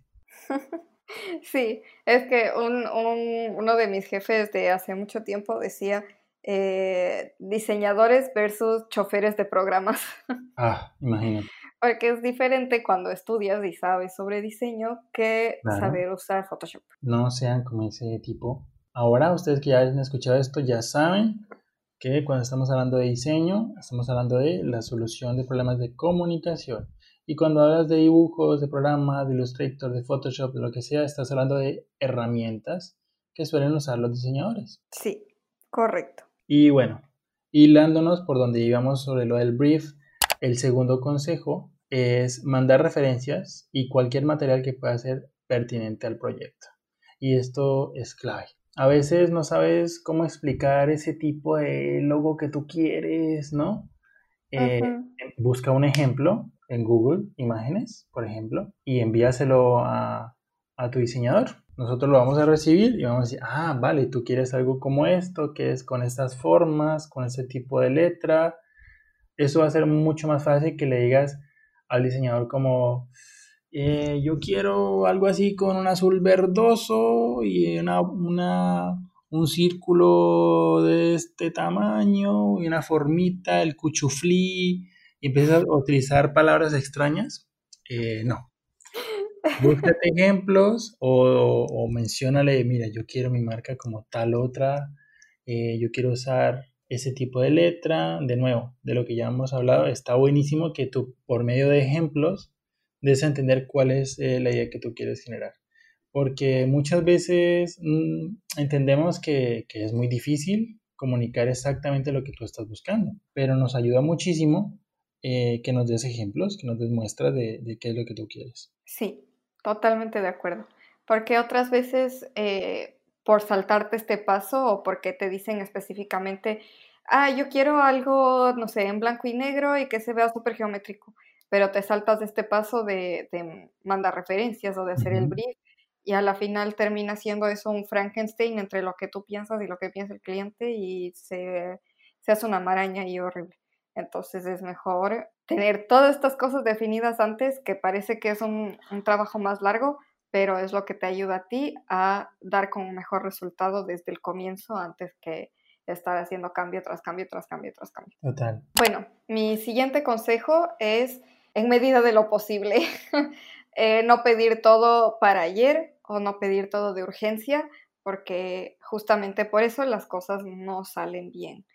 Sí, es que un, un, uno de mis jefes de hace mucho tiempo decía eh, diseñadores versus choferes de programas. Ah, imagínate. Porque es diferente cuando estudias y sabes sobre diseño que saber usar Photoshop. No sean como ese tipo. Ahora, ustedes que ya han escuchado esto, ya saben que cuando estamos hablando de diseño, estamos hablando de la solución de problemas de comunicación. Y cuando hablas de dibujos, de programas, de Illustrator, de Photoshop, de lo que sea, estás hablando de herramientas que suelen usar los diseñadores. Sí, correcto. Y bueno, hilándonos por donde íbamos sobre lo del brief, el segundo consejo es mandar referencias y cualquier material que pueda ser pertinente al proyecto. Y esto es clave. A veces no sabes cómo explicar ese tipo de logo que tú quieres, ¿no? Eh, busca un ejemplo en Google Imágenes, por ejemplo, y envíaselo a, a, tu diseñador. Nosotros lo vamos a recibir y vamos a decir, ah, vale, tú quieres algo como esto, que es con estas formas, con ese tipo de letra. Eso va a ser mucho más fácil que le digas al diseñador como, eh, yo quiero algo así con un azul verdoso y una, una un círculo de este tamaño y una formita, el cuchuflí, y empiezas a utilizar palabras extrañas, eh, no. Búscate ejemplos o, o, menciónale, mira, yo quiero mi marca como tal otra, eh, yo quiero usar ese tipo de letra, de nuevo, de lo que ya hemos hablado, está buenísimo que tú por medio de ejemplos des a entender cuál es eh, la idea que tú quieres generar porque muchas veces mm, entendemos que, es muy difícil comunicar exactamente lo que tú estás buscando, pero nos ayuda muchísimo eh, que nos des ejemplos, que nos des muestras de, qué es lo que tú quieres. Sí, totalmente de acuerdo. Porque otras veces, eh, por saltarte este paso o porque te dicen específicamente, ah, yo quiero algo, no sé, en blanco y negro y que se vea súper geométrico, pero te saltas de este paso de, mandar referencias o de hacer el brief y a la final termina siendo eso un Frankenstein entre lo que tú piensas y lo que piensa el cliente y se, hace una maraña y horrible. Entonces es mejor tener todas estas cosas definidas antes, que parece que es un, trabajo más largo, pero es lo que te ayuda a ti a dar con un mejor resultado desde el comienzo antes que estar haciendo cambio tras cambio tras cambio tras cambio. Total. Bueno, mi siguiente consejo es, en medida de lo posible, eh, no pedir todo para ayer, o no pedir todo de urgencia, porque justamente por eso las cosas no salen bien.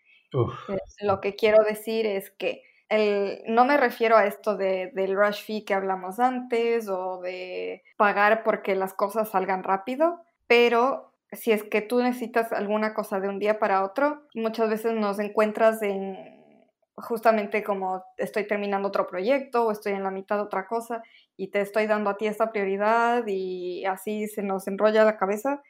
Eh, lo que quiero decir es que el, no me refiero a esto de, del rush fee que hablamos antes o de pagar porque las cosas salgan rápido, pero si es que tú necesitas alguna cosa de un día para otro, muchas veces nos encuentras en justamente como estoy terminando otro proyecto o estoy en la mitad de otra cosa y te estoy dando a ti esta prioridad y así se nos enrolla la cabeza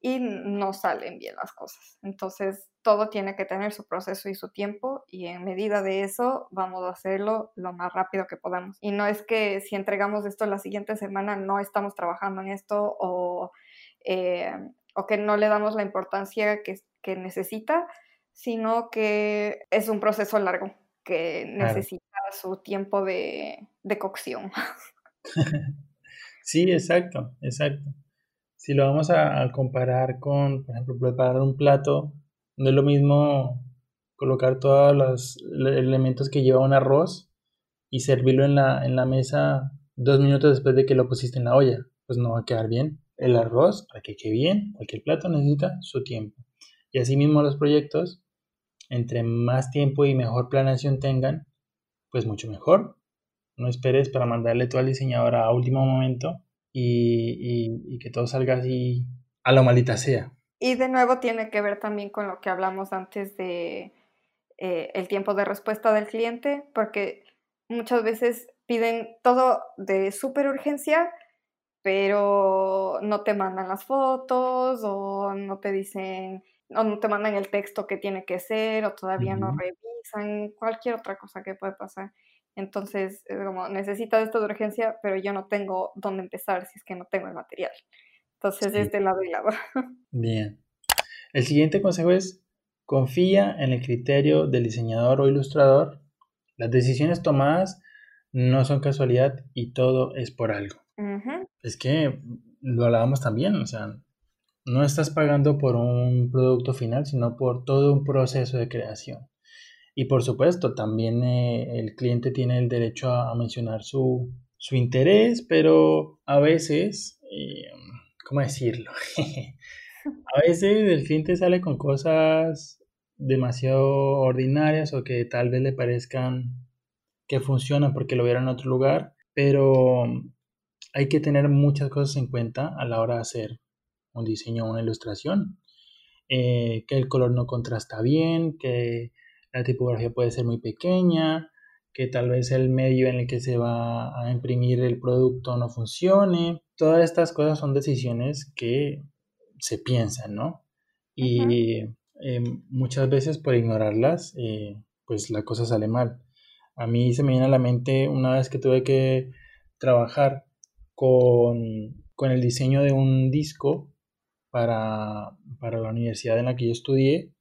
y no salen bien las cosas. Entonces, todo tiene que tener su proceso y su tiempo y en medida de eso vamos a hacerlo lo más rápido que podamos. Y no es que si entregamos esto la siguiente semana no estamos trabajando en esto o, eh, o que no le damos la importancia que, que, necesita, sino que es un proceso largo que necesita su tiempo de, de cocción. sí, exacto, exacto. Si lo vamos a, comparar con, por ejemplo, preparar un plato, no es lo mismo colocar todos los elementos que lleva un arroz y servirlo en la, en la mesa dos minutos después de que lo pusiste en la olla. Pues no va a quedar bien. El arroz, para que quede bien, cualquier plato necesita su tiempo. Y así mismo los proyectos, entre más tiempo y mejor planeación tengan, pues mucho mejor. No esperes para mandarle todo al diseñador a último momento y, que todo salga así a lo malita sea. Y de nuevo tiene que ver también con lo que hablamos antes de eh, el tiempo de respuesta del cliente, porque muchas veces piden todo de súper urgencia, pero no te mandan las fotos o no te dicen, o no te mandan el texto que tiene que ser o todavía no revisan, cualquier otra cosa que puede pasar. Entonces, es como, necesitas esto de urgencia, pero yo no tengo dónde empezar si es que no tengo el material. Entonces, sí. este lado y lado. Bien. El siguiente consejo es, confía en el criterio del diseñador o ilustrador. Las decisiones tomadas no son casualidad y todo es por algo. Es que lo hablábamos también, o sea, no estás pagando por un producto final, sino por todo un proceso de creación. Y por supuesto, también eh, el cliente tiene el derecho a, mencionar su, su, interés, pero a veces, eh, ¿cómo decirlo? a veces el cliente sale con cosas demasiado ordinarias o que tal vez le parezcan que funcionan porque lo vieron en otro lugar, pero hay que tener muchas cosas en cuenta a la hora de hacer un diseño o una ilustración. Eh, que el color no contrasta bien, que la tipografía puede ser muy pequeña, que tal vez el medio en el que se va a imprimir el producto no funcione. Todas estas cosas son decisiones que se piensan, ¿no? Y eh, muchas veces por ignorarlas, eh, pues la cosa sale mal. A mí se me viene a la mente una vez que tuve que trabajar con, con el diseño de un disco para, para, la universidad en la que yo estudié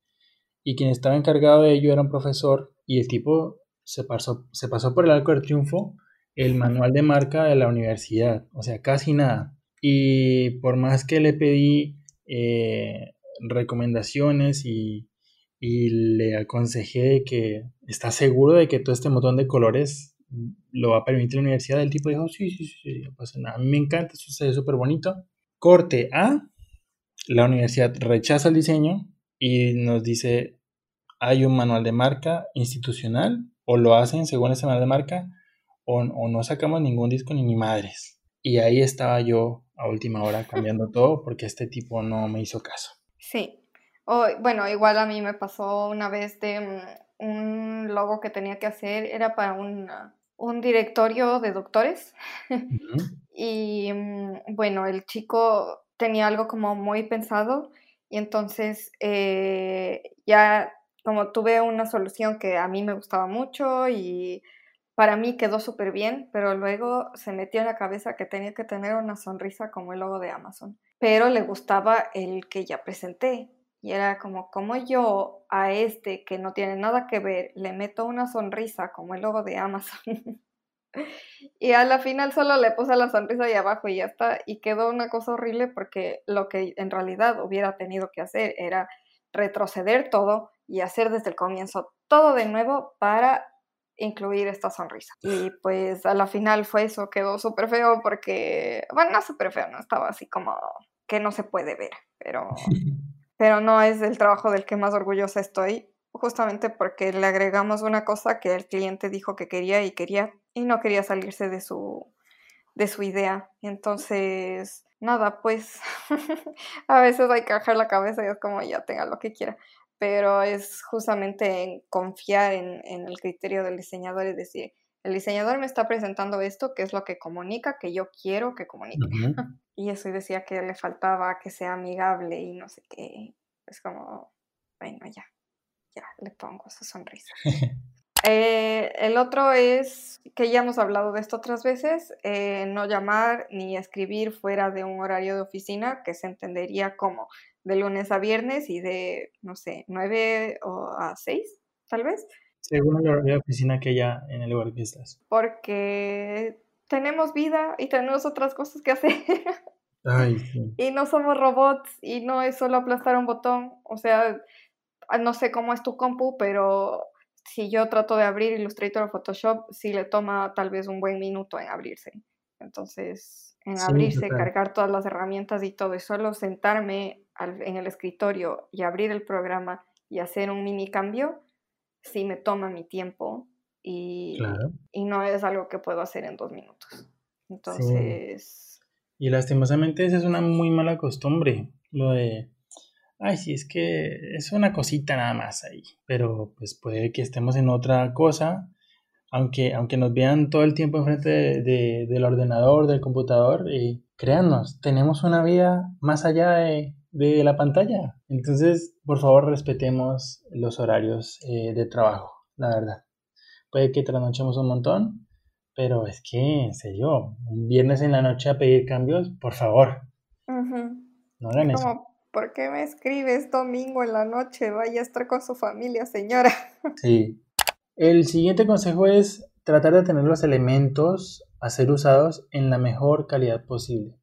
y quien estaba encargado de ello era un profesor y el tipo se pasó, se pasó por el arco del triunfo el manual de marca de la universidad, o sea, casi nada. Y por más que le pedí eh, recomendaciones y, y, le aconsejé que está seguro de que todo este montón de colores lo va a permitir la universidad, el tipo dijo, sí, sí, sí, no pasa nada, a mí me encanta, eso se ve súper bonito. Corte A, la universidad rechaza el diseño y nos dice, hay un manual de marca institucional, o lo hacen según ese manual de marca, o, no sacamos ningún disco ni ni madres. Y ahí estaba yo a última hora cambiando todo porque este tipo no me hizo caso. Sí. O, bueno, igual a mí me pasó una vez de mm, un logo que tenía que hacer, era para un, un directorio de doctores. y mm, bueno, el chico tenía algo como muy pensado y entonces eh, ya como tuve una solución que a mí me gustaba mucho y para mí quedó súper bien, pero luego se metió en la cabeza que tenía que tener una sonrisa como el logo de Amazon. Pero le gustaba el que ya presenté. Y era como, como yo a este que no tiene nada que ver le meto una sonrisa como el logo de Amazon. y a la final solo le puse la sonrisa ahí abajo y ya está. Y quedó una cosa horrible porque lo que en realidad hubiera tenido que hacer era retroceder todo y hacer desde el comienzo todo de nuevo para incluir esta sonrisa. Y pues a la final fue eso, quedó súper feo porque, bueno, no súper feo, no estaba así como que no se puede ver, pero, pero no es el trabajo del que más orgullosa estoy, justamente porque le agregamos una cosa que el cliente dijo que quería y quería y no quería salirse de su, de su idea. Entonces, nada, pues a veces hay que bajar la cabeza y es como ya tenga lo que quiera pero es justamente en confiar en, el criterio del diseñador y decir, el diseñador me está presentando esto, que es lo que comunica, que yo quiero que comunique. y eso decía que le faltaba que sea amigable y no sé qué. Es como, bueno, ya, ya, le pongo esa sonrisa. Eh, el otro es, que ya hemos hablado de esto otras veces, eh, no llamar ni escribir fuera de un horario de oficina que se entendería como de lunes a viernes y de, no sé, 9 o a 6, tal vez. Según de oficina que ya en el lugar que estás. Porque tenemos vida y tenemos otras cosas que hacer. Ay, sí. Y no somos robots y no es solo aplastar un botón. O sea, no sé cómo es tu compu, pero si yo trato de abrir Illustrator o Photoshop, sí le toma tal vez un buen minuto en abrirse. Entonces, en abrirse, cargar todas las herramientas y todo, y solo sentarme en el escritorio y abrir el programa y hacer un mini cambio, sí me toma mi tiempo y, y no es algo que puedo hacer en dos minutos. Entonces... Y lastimosamente esa es una muy mala costumbre, lo de ay, sí, es que es una cosita nada más ahí, pero pues puede que estemos en otra cosa, aunque, aunque nos vean todo el tiempo enfrente de, del ordenador, del computador, y créannos, tenemos una vida más allá de, de la pantalla. Entonces, por favor, respetemos los horarios eh, de trabajo, la verdad. Puede que trasnochemos un montón, pero es que, en serio, un viernes en la noche a pedir cambios, por favor. No hagan eso. ¿Por qué me escribes domingo en la noche? Vaya a estar con su familia, señora. Sí. El siguiente consejo es tratar de tener los elementos a ser usados en la mejor calidad posible.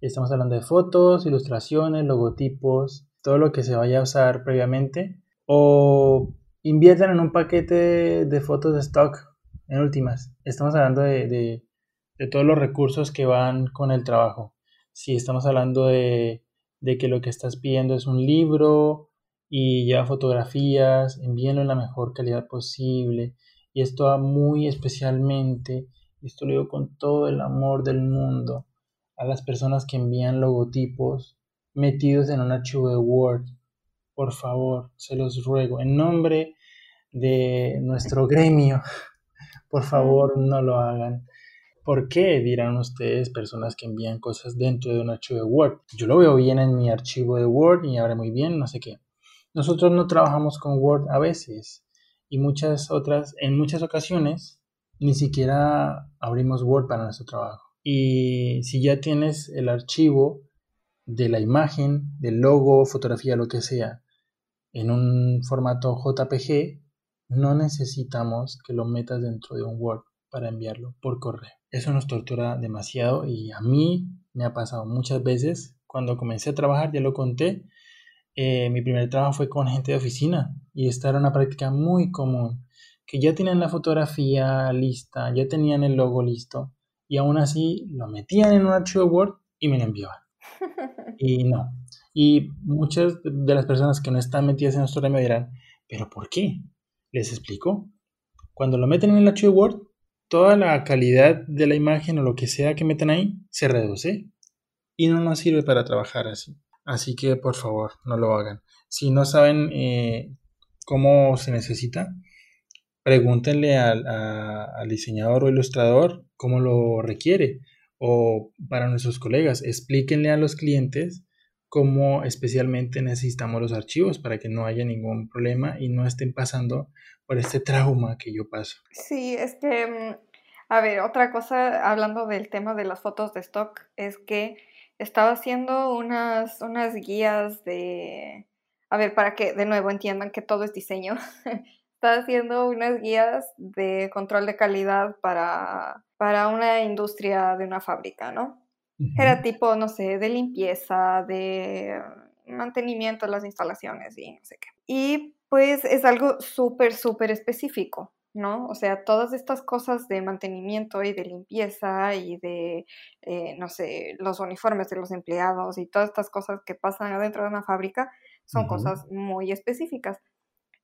Estamos hablando de fotos, ilustraciones, logotipos, todo lo que se vaya a usar previamente. O inviertan en un paquete de fotos de stock en últimas. Estamos hablando de, de todos los recursos que van con el trabajo. Si estamos hablando de de que lo que estás pidiendo es un libro y ya fotografías, envíenlo en la mejor calidad posible. Y esto va muy especialmente, esto lo digo con todo el amor del mundo, a las personas que envían logotipos metidos en un archivo de Word. Por favor, se los ruego, en nombre de nuestro gremio, por favor no lo hagan. ¿Por qué dirán ustedes personas que envían cosas dentro de un archivo de Word? Yo lo veo bien en mi archivo de Word y ahora muy bien, no sé qué. Nosotros no trabajamos con Word a veces y muchas otras, en muchas ocasiones, ni siquiera abrimos Word para nuestro trabajo. Y si ya tienes el archivo de la imagen, del logo, fotografía, lo que sea, en un formato JPG, no necesitamos que lo metas dentro de un Word para enviarlo por correo. Eso nos tortura demasiado y a mí me ha pasado muchas veces. Cuando comencé a trabajar, ya lo conté, eh, mi primer trabajo fue con gente de oficina y esta era una práctica muy común, que ya tenían la fotografía lista, ya tenían el logo listo y aún así lo metían en un archivo Word y me lo enviaban. Y no. Y muchas de las personas que no están metidas en nuestro me dirán, ¿pero por qué? Les explico. Cuando lo meten en el archivo Word, toda la calidad de la imagen o lo que sea que meten ahí se reduce y no nos sirve para trabajar así. Así que por favor, no lo hagan. Si no saben eh, cómo se necesita, pregúntenle al, al, diseñador o ilustrador cómo lo requiere. O para nuestros colegas, explíquenle a los clientes cómo especialmente necesitamos los archivos para que no haya ningún problema y no estén pasando por este trauma que yo paso. Sí, es que, mm, a ver, otra cosa, hablando del tema de las fotos de stock, es que estaba haciendo unas, unas guías de, a ver, para que de nuevo entiendan que todo es diseño. estaba haciendo unas guías de control de calidad para, para una industria de una fábrica, ¿no? Era tipo, no sé, de limpieza, de mantenimiento de las instalaciones y no sé qué. Y pues es algo súper, súper específico, ¿no? O sea, todas estas cosas de mantenimiento y de limpieza y de, eh, no sé, los uniformes de los empleados y todas estas cosas que pasan adentro de una fábrica son cosas muy específicas.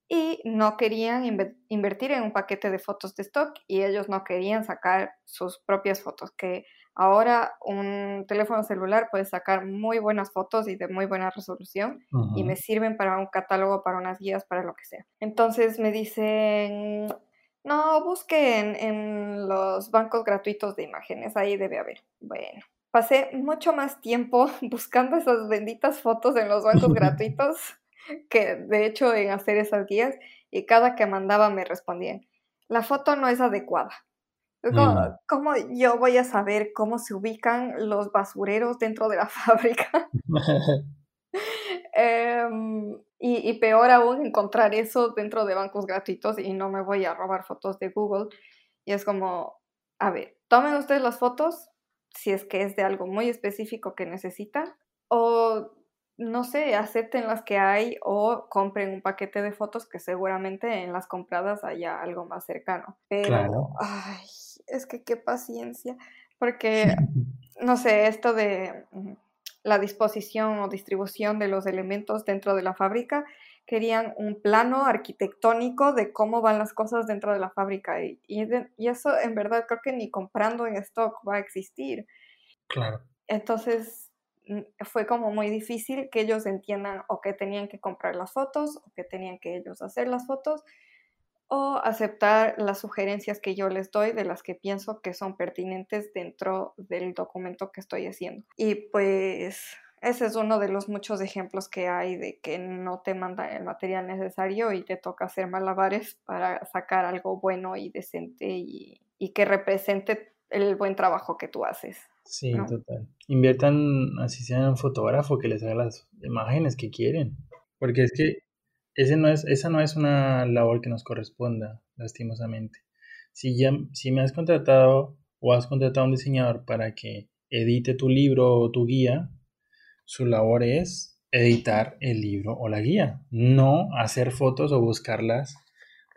Y no querían invertir en un paquete de fotos de stock y ellos no querían sacar sus propias fotos, que Ahora un teléfono celular puede sacar muy buenas fotos y de muy buena resolución y me sirven para un catálogo, para unas guías, para lo que sea. Entonces me dicen, no, busquen en los bancos gratuitos de imágenes, ahí debe haber. Bueno, pasé mucho más tiempo buscando esas benditas fotos en los bancos gratuitos que de hecho en hacer esas guías y cada que mandaba me respondían, la foto no es adecuada Mm. ¿Cómo, yo voy a saber cómo se ubican los basureros dentro de la fábrica? Em, y, y, peor aún encontrar eso dentro de bancos gratuitos y no me voy a robar fotos de Google. Y es como, a ver, tomen ustedes las fotos si es que es de algo muy específico que necesitan o no sé, acepten las que hay o compren un paquete de fotos que seguramente en las compradas haya algo más cercano. Pero, ay, es que qué paciencia, porque, no sé, esto de mm, la disposición o distribución de los elementos dentro de la fábrica, querían un plano arquitectónico de cómo van las cosas dentro de la fábrica y, y eso en verdad creo que ni comprando en stock va a existir. Claro. Entonces, fue como muy difícil que ellos entiendan o que tenían que comprar las fotos o que tenían que ellos hacer las fotos o aceptar las sugerencias que yo les doy de las que pienso que son pertinentes dentro del documento que estoy haciendo. Y pues ese es uno de los muchos ejemplos que hay de que no te mandan el material necesario y te toca hacer malabares para sacar algo bueno y decente y, que represente el buen trabajo que tú haces. Sí, total. Inviertan, así sean un fotógrafo que les haga las imágenes que quieren. Porque es que ese no es, esa no es una labor que nos corresponda, lastimosamente. Si, ya, si me has contratado o has contratado a un diseñador para que edite tu libro o tu guía, su labor es editar el libro o la guía, no hacer fotos o buscarlas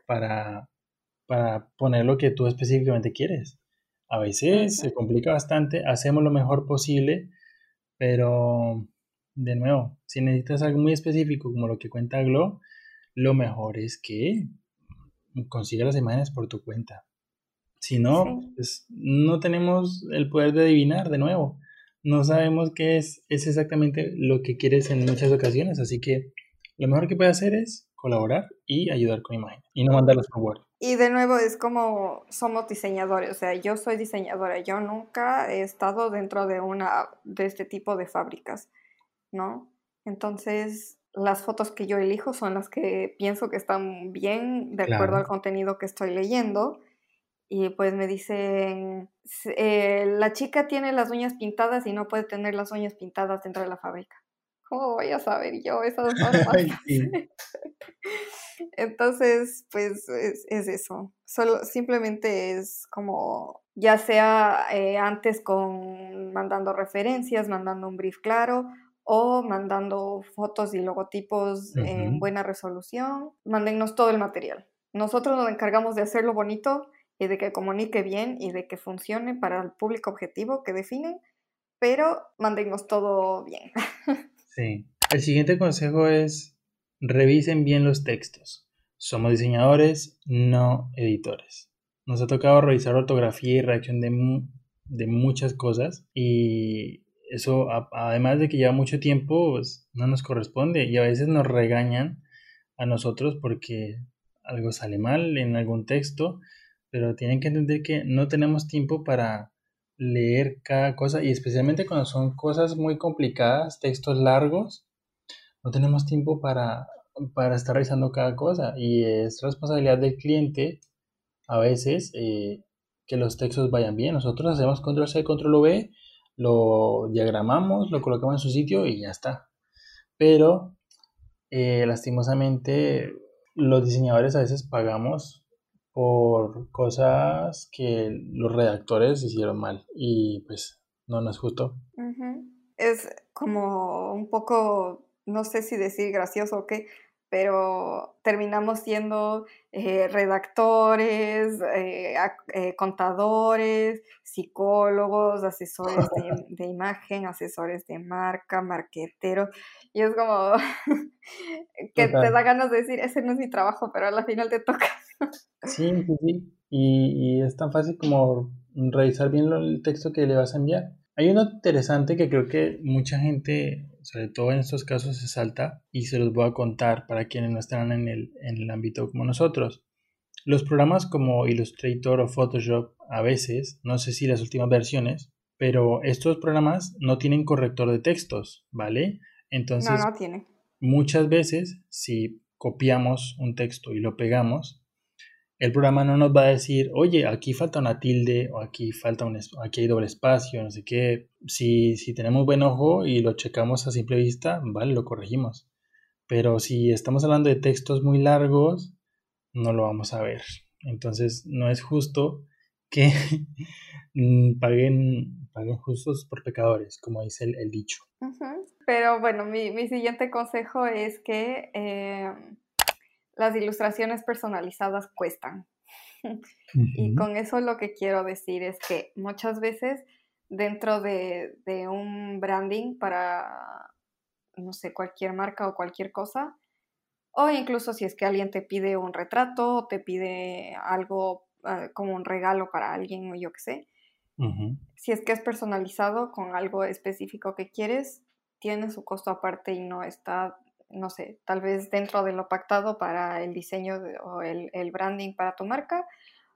para, para poner lo que tú específicamente quieres. A veces se complica bastante, hacemos lo mejor posible, pero de nuevo, si necesitas algo muy específico como lo que cuenta Glo, lo mejor es que consiga las imágenes por tu cuenta. Si no, pues no tenemos el poder de adivinar de nuevo. No sabemos qué es, es exactamente lo que quieres en muchas ocasiones, así que lo mejor que puedes hacer es colaborar y ayudar con imágenes y no mandarlas por Word. Y de nuevo es como somos diseñadores, o sea, yo soy diseñadora, yo nunca he estado dentro de una de este tipo de fábricas, ¿no? Entonces, las fotos que yo elijo son las que pienso que están bien de acuerdo al contenido que estoy leyendo. Y pues me dicen, eh, la chica tiene las uñas pintadas y no puede tener las uñas pintadas dentro de la fábrica. ¿Cómo voy a saber yo esas normas? Entonces, pues es, eso. Solo, simplemente es como, ya sea eh, antes con mandando referencias, mandando un brief claro, o mandando fotos y logotipos en buena resolución. Mándennos todo el material. Nosotros nos encargamos de hacerlo bonito y de que comunique bien y de que funcione para el público objetivo que definen, pero mándennos todo bien. Sí. El siguiente consejo es revisen bien los textos. Somos diseñadores, no editores. Nos ha tocado revisar ortografía y reacción de, de muchas cosas y eso, además de que lleva mucho tiempo, pues, no nos corresponde y a veces nos regañan a nosotros porque algo sale mal en algún texto, pero tienen que entender que no tenemos tiempo para leer cada cosa y especialmente cuando son cosas muy complicadas, textos largos, no tenemos tiempo para, para estar revisando cada cosa y es responsabilidad del cliente a veces eh, que los textos vayan bien. Nosotros hacemos control C, control V lo diagramamos, lo colocamos en su sitio y ya está. Pero eh, lastimosamente los diseñadores a veces pagamos por cosas que los redactores hicieron mal y pues no nos es justo. Es como un poco, no sé si decir gracioso o qué, pero terminamos siendo eh, redactores, eh, eh, contadores, psicólogos, asesores de, imagen, asesores de marca, marqueteros. Y es como que te da ganas de decir, ese no es mi trabajo, pero al final te toca. sí, sí, sí. Y, y, es tan fácil como revisar bien el texto que le vas a enviar. Hay uno interesante que creo que mucha gente sobre todo en estos casos se salta y se los voy a contar para quienes no están en el, en el ámbito como nosotros. Los programas como Illustrator o Photoshop a veces, no sé si las últimas versiones, pero estos programas no tienen corrector de textos, ¿vale? Entonces, no, no tiene. Muchas veces, si copiamos un texto y lo pegamos, el programa no nos va a decir, oye, aquí falta una tilde o aquí falta un aquí hay doble espacio, no sé qué. Si, si tenemos buen ojo y lo checamos a simple vista, vale, lo corregimos. Pero si estamos hablando de textos muy largos, no lo vamos a ver. Entonces, no es justo que paguen, paguen justos por pecadores, como dice el, dicho. Pero bueno, mi, mi, siguiente consejo es que eh, las ilustraciones personalizadas cuestan. Y con eso lo que quiero decir es que muchas veces dentro de, un branding para, no sé, cualquier marca o cualquier cosa, o incluso si es que alguien te pide un retrato o te pide algo eh, como un regalo para alguien o yo qué sé, Si es que es personalizado con algo específico que quieres, tiene su costo aparte y no está, no sé, tal vez dentro de lo pactado para el diseño o el, el, branding para tu marca,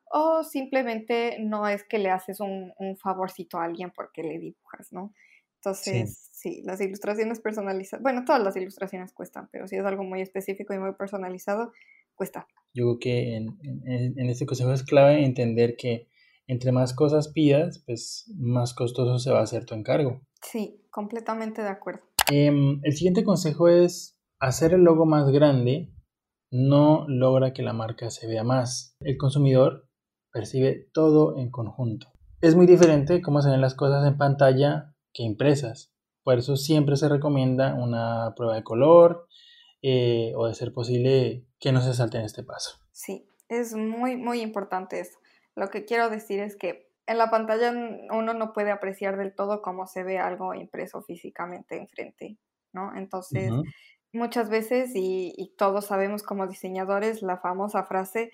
o simplemente no es que le haces un, un favorcito a alguien porque le dibujas, ¿no? Entonces, sí. las ilustraciones personalizadas, bueno, todas las ilustraciones cuestan, pero si es algo muy específico y muy personalizado, cuesta. Yo creo que en, en, en este consejo es clave entender que entre más cosas pidas, pues más costoso se va a hacer tu encargo. Sí, completamente de acuerdo. Em, el siguiente consejo es hacer el logo más grande no logra que la marca se vea más. El consumidor percibe todo en conjunto. Es muy diferente cómo se ven las cosas en pantalla que impresas. Por eso siempre se recomienda una prueba de color eh, o de ser posible que no se salte en este paso. Sí, es muy, muy importante eso. Lo que quiero decir es que en la pantalla uno no puede apreciar del todo cómo se ve algo impreso físicamente enfrente, ¿no? Entonces, muchas veces, y, y, todos sabemos como diseñadores, la famosa frase,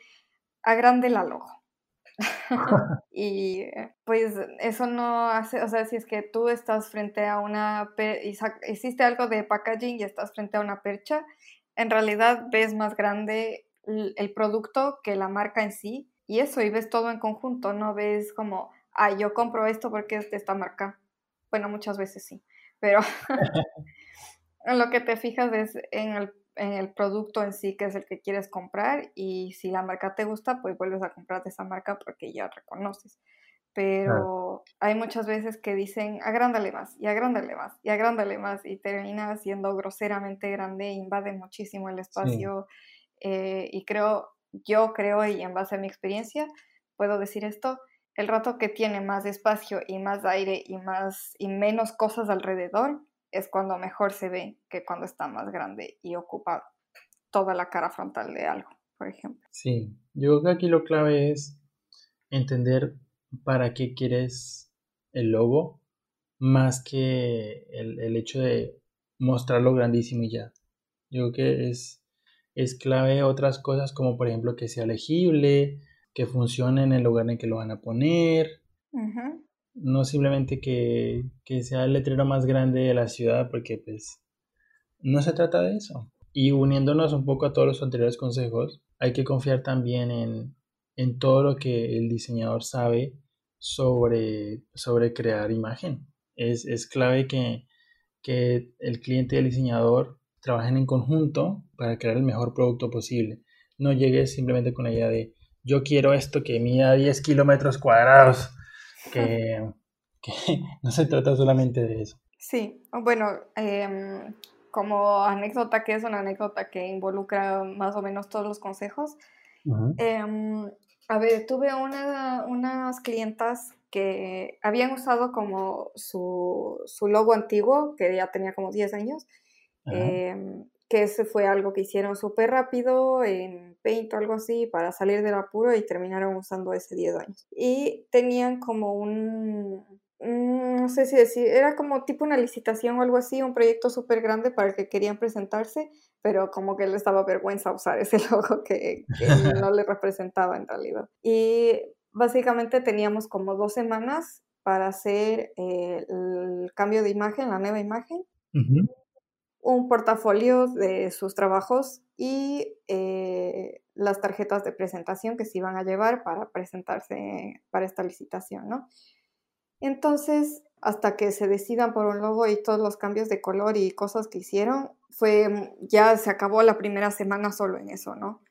agrande la logo. y pues eso no hace, o sea, si es que tú estás frente a una, hiciste algo de packaging y estás frente a una percha, en realidad ves más grande el producto que la marca en sí y eso, y ves todo en conjunto, no ves como, ah, yo compro esto porque es de esta marca. Bueno, muchas veces sí, pero en lo que te fijas es en el, en el producto en sí, que es el que quieres comprar, y si la marca te gusta, pues vuelves a comprar de esa marca porque ya reconoces. Pero hay muchas veces que dicen, agrándale más, y agrándale más, y agrándale más, y termina siendo groseramente grande, invade muchísimo el espacio, eh, y creo yo creo y en base a mi experiencia puedo decir esto, el rato que tiene más espacio y más aire y más y menos cosas alrededor es cuando mejor se ve que cuando está más grande y ocupa toda la cara frontal de algo, por ejemplo. Sí, yo creo que aquí lo clave es entender para qué quieres el logo más que el, el hecho de mostrarlo grandísimo y ya. Yo creo que es es clave otras cosas como por ejemplo que sea legible, que funcione en el lugar en que lo van a poner. No simplemente que, sea el letrero más grande de la ciudad, porque pues no se trata de eso. Y uniéndonos un poco a todos los anteriores consejos, hay que confiar también en, en todo lo que el diseñador sabe sobre, sobre crear imagen. Es, es clave que, que el cliente y el diseñador trabajen en conjunto para crear el mejor producto posible. No llegues simplemente con la idea de yo quiero esto que mida 10 kilómetros cuadrados, que, no se trata solamente de eso. Sí, bueno, em, como anécdota, que es una anécdota que involucra más o menos todos los consejos. Em, a ver, tuve una, unas clientas que habían usado como su, su logo antiguo, que ya tenía como 10 años, que ese fue algo que hicieron súper rápido en Paint o algo así para salir del apuro y terminaron usando ese 10 años. Y tenían como un, no sé si decir, era como tipo una licitación o algo así, un proyecto súper grande para el que querían presentarse, pero como que les daba vergüenza usar ese logo que, no le representaba en realidad. Y básicamente teníamos como dos semanas para hacer eh, el cambio de imagen, la nueva imagen un portafolio de sus trabajos y eh, las tarjetas de presentación que se iban a llevar para presentarse para esta licitación, ¿no? Entonces, hasta que se decidan por un logo y todos los cambios de color y cosas que hicieron, fue, ya se acabó la primera semana solo en eso, ¿no?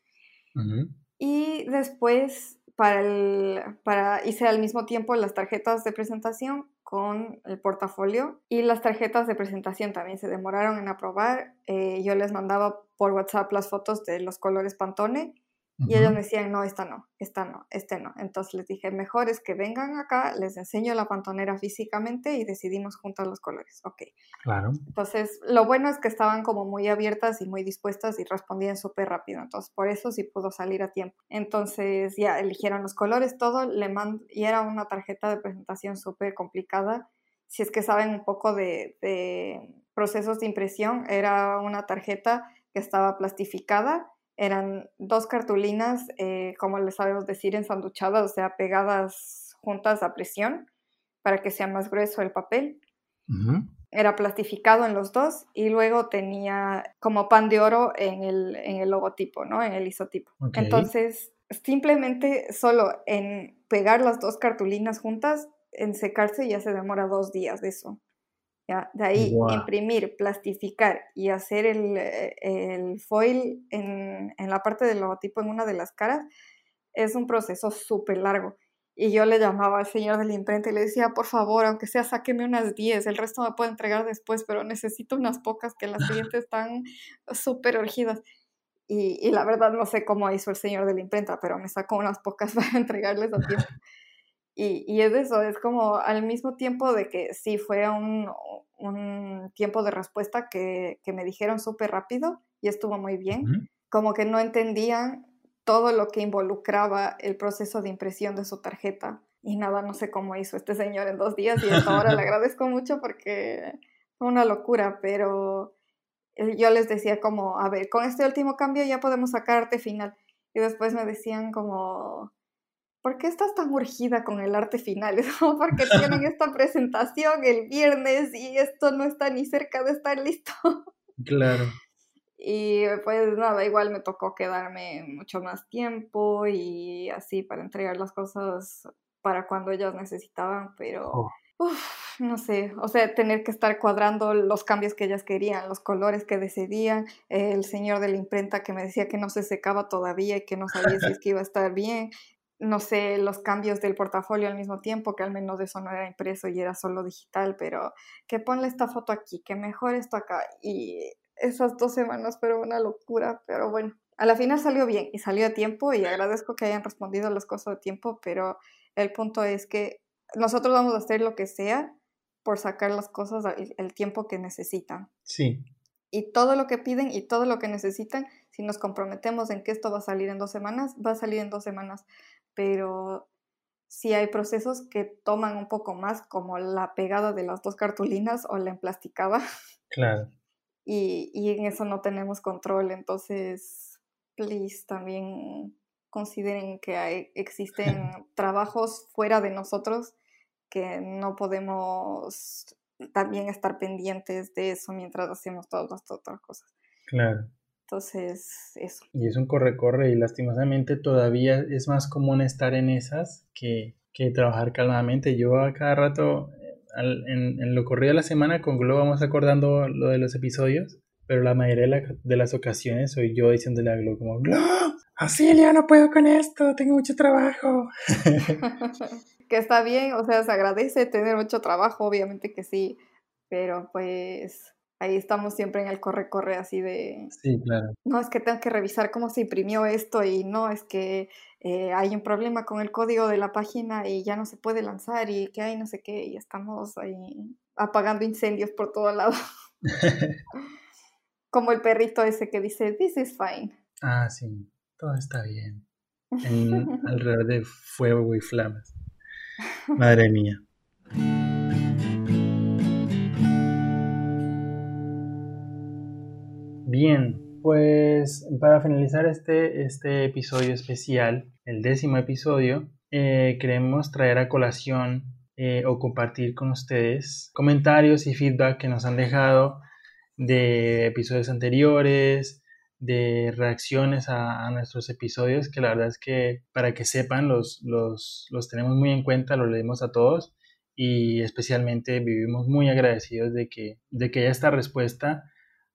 Y después, para, el, para, hice al mismo tiempo las tarjetas de presentación con el portafolio y las tarjetas de presentación también se demoraron en aprobar. Eh, yo les mandaba por WhatsApp las fotos de los colores Pantone y ellos me decían, no, esta no, esta no, este no. Entonces les dije, mejor es que vengan acá, les enseño la pantonera físicamente y decidimos juntar los colores. Ok. Claro. Entonces, lo bueno es que estaban como muy abiertas y muy dispuestas y respondían súper rápido. Entonces, por eso sí pudo salir a tiempo. Entonces, ya eligieron los colores, todo, le mando, y era una tarjeta de presentación súper complicada. Si es que saben un poco de, de procesos de impresión, era una tarjeta que estaba plastificada eran dos cartulinas, eh, como les sabemos decir, ensanduchadas, o sea, pegadas juntas a presión. para que sea más grueso el papel. Era plastificado en los dos y luego tenía como pan de oro en el, en el logotipo, ¿no? En el isotipo. Entonces, simplemente solo en pegar las dos cartulinas juntas, en secarse ya se demora dos días de eso. ¿Ya? De ahí imprimir, plastificar y hacer el, el foil en, en, la parte del logotipo en una de las caras es un proceso súper largo. Y yo le llamaba al señor de la imprenta y le decía, por favor, aunque sea, sáqueme unas 10, el resto me puede entregar después, pero necesito unas pocas que las siguientes están súper urgidas. Y, y, la verdad no sé cómo hizo el señor de la imprenta, pero me sacó unas pocas para entregarles a tiempo. Y, y, es eso, es como al mismo tiempo de que sí fue un, un tiempo de respuesta que, que me dijeron súper rápido y estuvo muy bien, como que no entendían todo lo que involucraba el proceso de impresión de su tarjeta. Y nada, no sé cómo hizo este señor en dos días y hasta ahora le agradezco mucho porque fue una locura, pero eh, yo les decía como, a ver, con este último cambio ya podemos sacar arte final. Y después me decían como, ¿por qué estás tan urgida con el arte final? Es como porque tienen esta presentación el viernes y esto no está ni cerca de estar listo. Claro. Y pues nada, igual me tocó quedarme mucho más tiempo y así para entregar las cosas para cuando ellos necesitaban, pero oh. no sé, o sea, tener que estar cuadrando los cambios que ellas querían, los colores que decidían, el señor de la imprenta que me decía que no se secaba todavía y que no sabía si es que iba a estar bien, no sé, los cambios del portafolio al mismo tiempo, que al menos eso no era impreso y era solo digital, pero que ponle esta foto aquí, que mejor esto acá. Y esas dos semanas pero una locura, pero bueno, a la final salió bien y salió a tiempo y agradezco que hayan respondido las cosas a tiempo, pero el punto es que nosotros vamos a hacer lo que sea por sacar las cosas el, tiempo que necesitan. Sí. Y todo lo que piden y todo lo que necesitan, si nos comprometemos en que esto va a salir en dos semanas, va a salir en dos semanas. Pero si hay procesos que toman un poco más, como la pegada de las dos cartulinas o la emplasticada. Claro y, y en eso no tenemos control. Entonces, please, también consideren que hay, existen trabajos fuera de nosotros que no podemos también estar pendientes de eso mientras hacemos todas las otras cosas. Claro. Entonces, eso. Y es un corre-corre y lastimosamente todavía es más común estar en esas que, que trabajar calmadamente. Yo a cada rato en, lo corrido de la semana con Globo vamos acordando lo de los episodios, pero la mayoría de, las ocasiones soy yo diciéndole a Globo como, Globo, Auxilio, no puedo con esto, tengo mucho trabajo. que está bien, o sea, se agradece tener mucho trabajo, obviamente que sí, pero pues ahí estamos siempre en el corre-corre así de... Sí, claro. No, es que tengo que revisar cómo se imprimió esto y no, es que eh, hay un problema con el código de la página y ya no se puede lanzar y que hay no sé qué y estamos ahí apagando incendios por todo lado. Como el perrito ese que dice, this is fine. Ah, sí, todo está bien. alrededor de fuego y flamas. Madre mía. Bien, pues para finalizar este, este episodio especial, el décimo episodio, eh, queremos traer a colación eh, o compartir con ustedes comentarios y feedback que nos han dejado de episodios anteriores, de reacciones a, nuestros episodios, que la verdad es que para que sepan los, los, los tenemos muy en cuenta, los leemos a todos y especialmente vivimos muy agradecidos de que, de que haya esta respuesta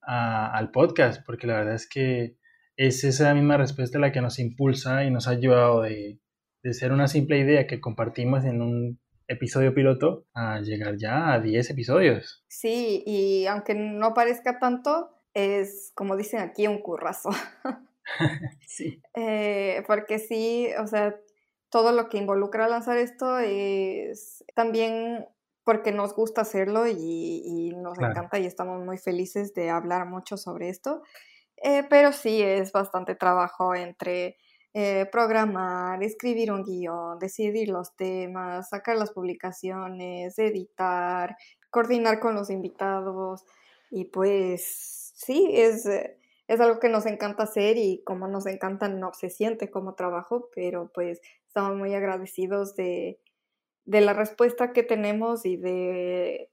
al podcast, porque la verdad es que es esa misma respuesta la que nos impulsa y nos ha ayudado de, de ser una simple idea que compartimos en un episodio piloto a llegar ya a 10 episodios. Sí, y aunque no parezca tanto, es como dicen aquí un currazo. sí. Eh, porque sí, o sea, todo lo que involucra lanzar esto es también porque nos gusta hacerlo y, nos encanta y estamos muy felices de hablar mucho sobre esto. Eh, pero sí es bastante trabajo entre eh, programar, escribir un guion, decidir los temas, sacar las publicaciones, editar, coordinar con los invitados y pues sí, es, es algo que nos encanta hacer y como nos encanta no se siente como trabajo, pero pues estamos muy agradecidos de de la respuesta que tenemos y de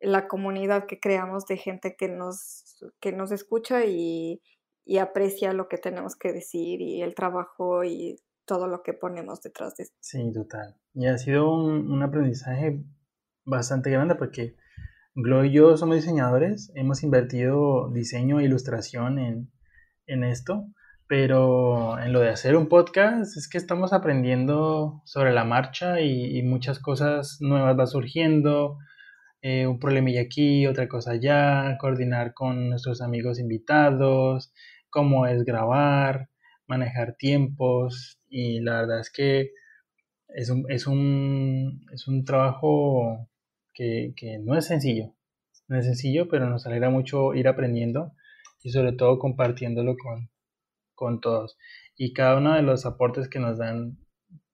la comunidad que creamos de gente que nos, que nos escucha y, y aprecia lo que tenemos que decir y el trabajo y todo lo que ponemos detrás de esto. Sí, total. Y ha sido un, un aprendizaje bastante grande porque Glo y yo somos diseñadores, hemos invertido diseño e ilustración en, en esto, pero en lo de hacer un podcast es que estamos aprendiendo sobre la marcha y, muchas cosas nuevas van surgiendo, eh, un problemilla aquí, otra cosa allá, coordinar con nuestros amigos invitados, cómo es grabar, manejar tiempos y la verdad es que es un, es un, es un trabajo que, que no es sencillo, no es sencillo, pero nos alegra mucho ir aprendiendo y sobre todo compartiéndolo con, con todos. Y cada uno de los aportes que nos dan,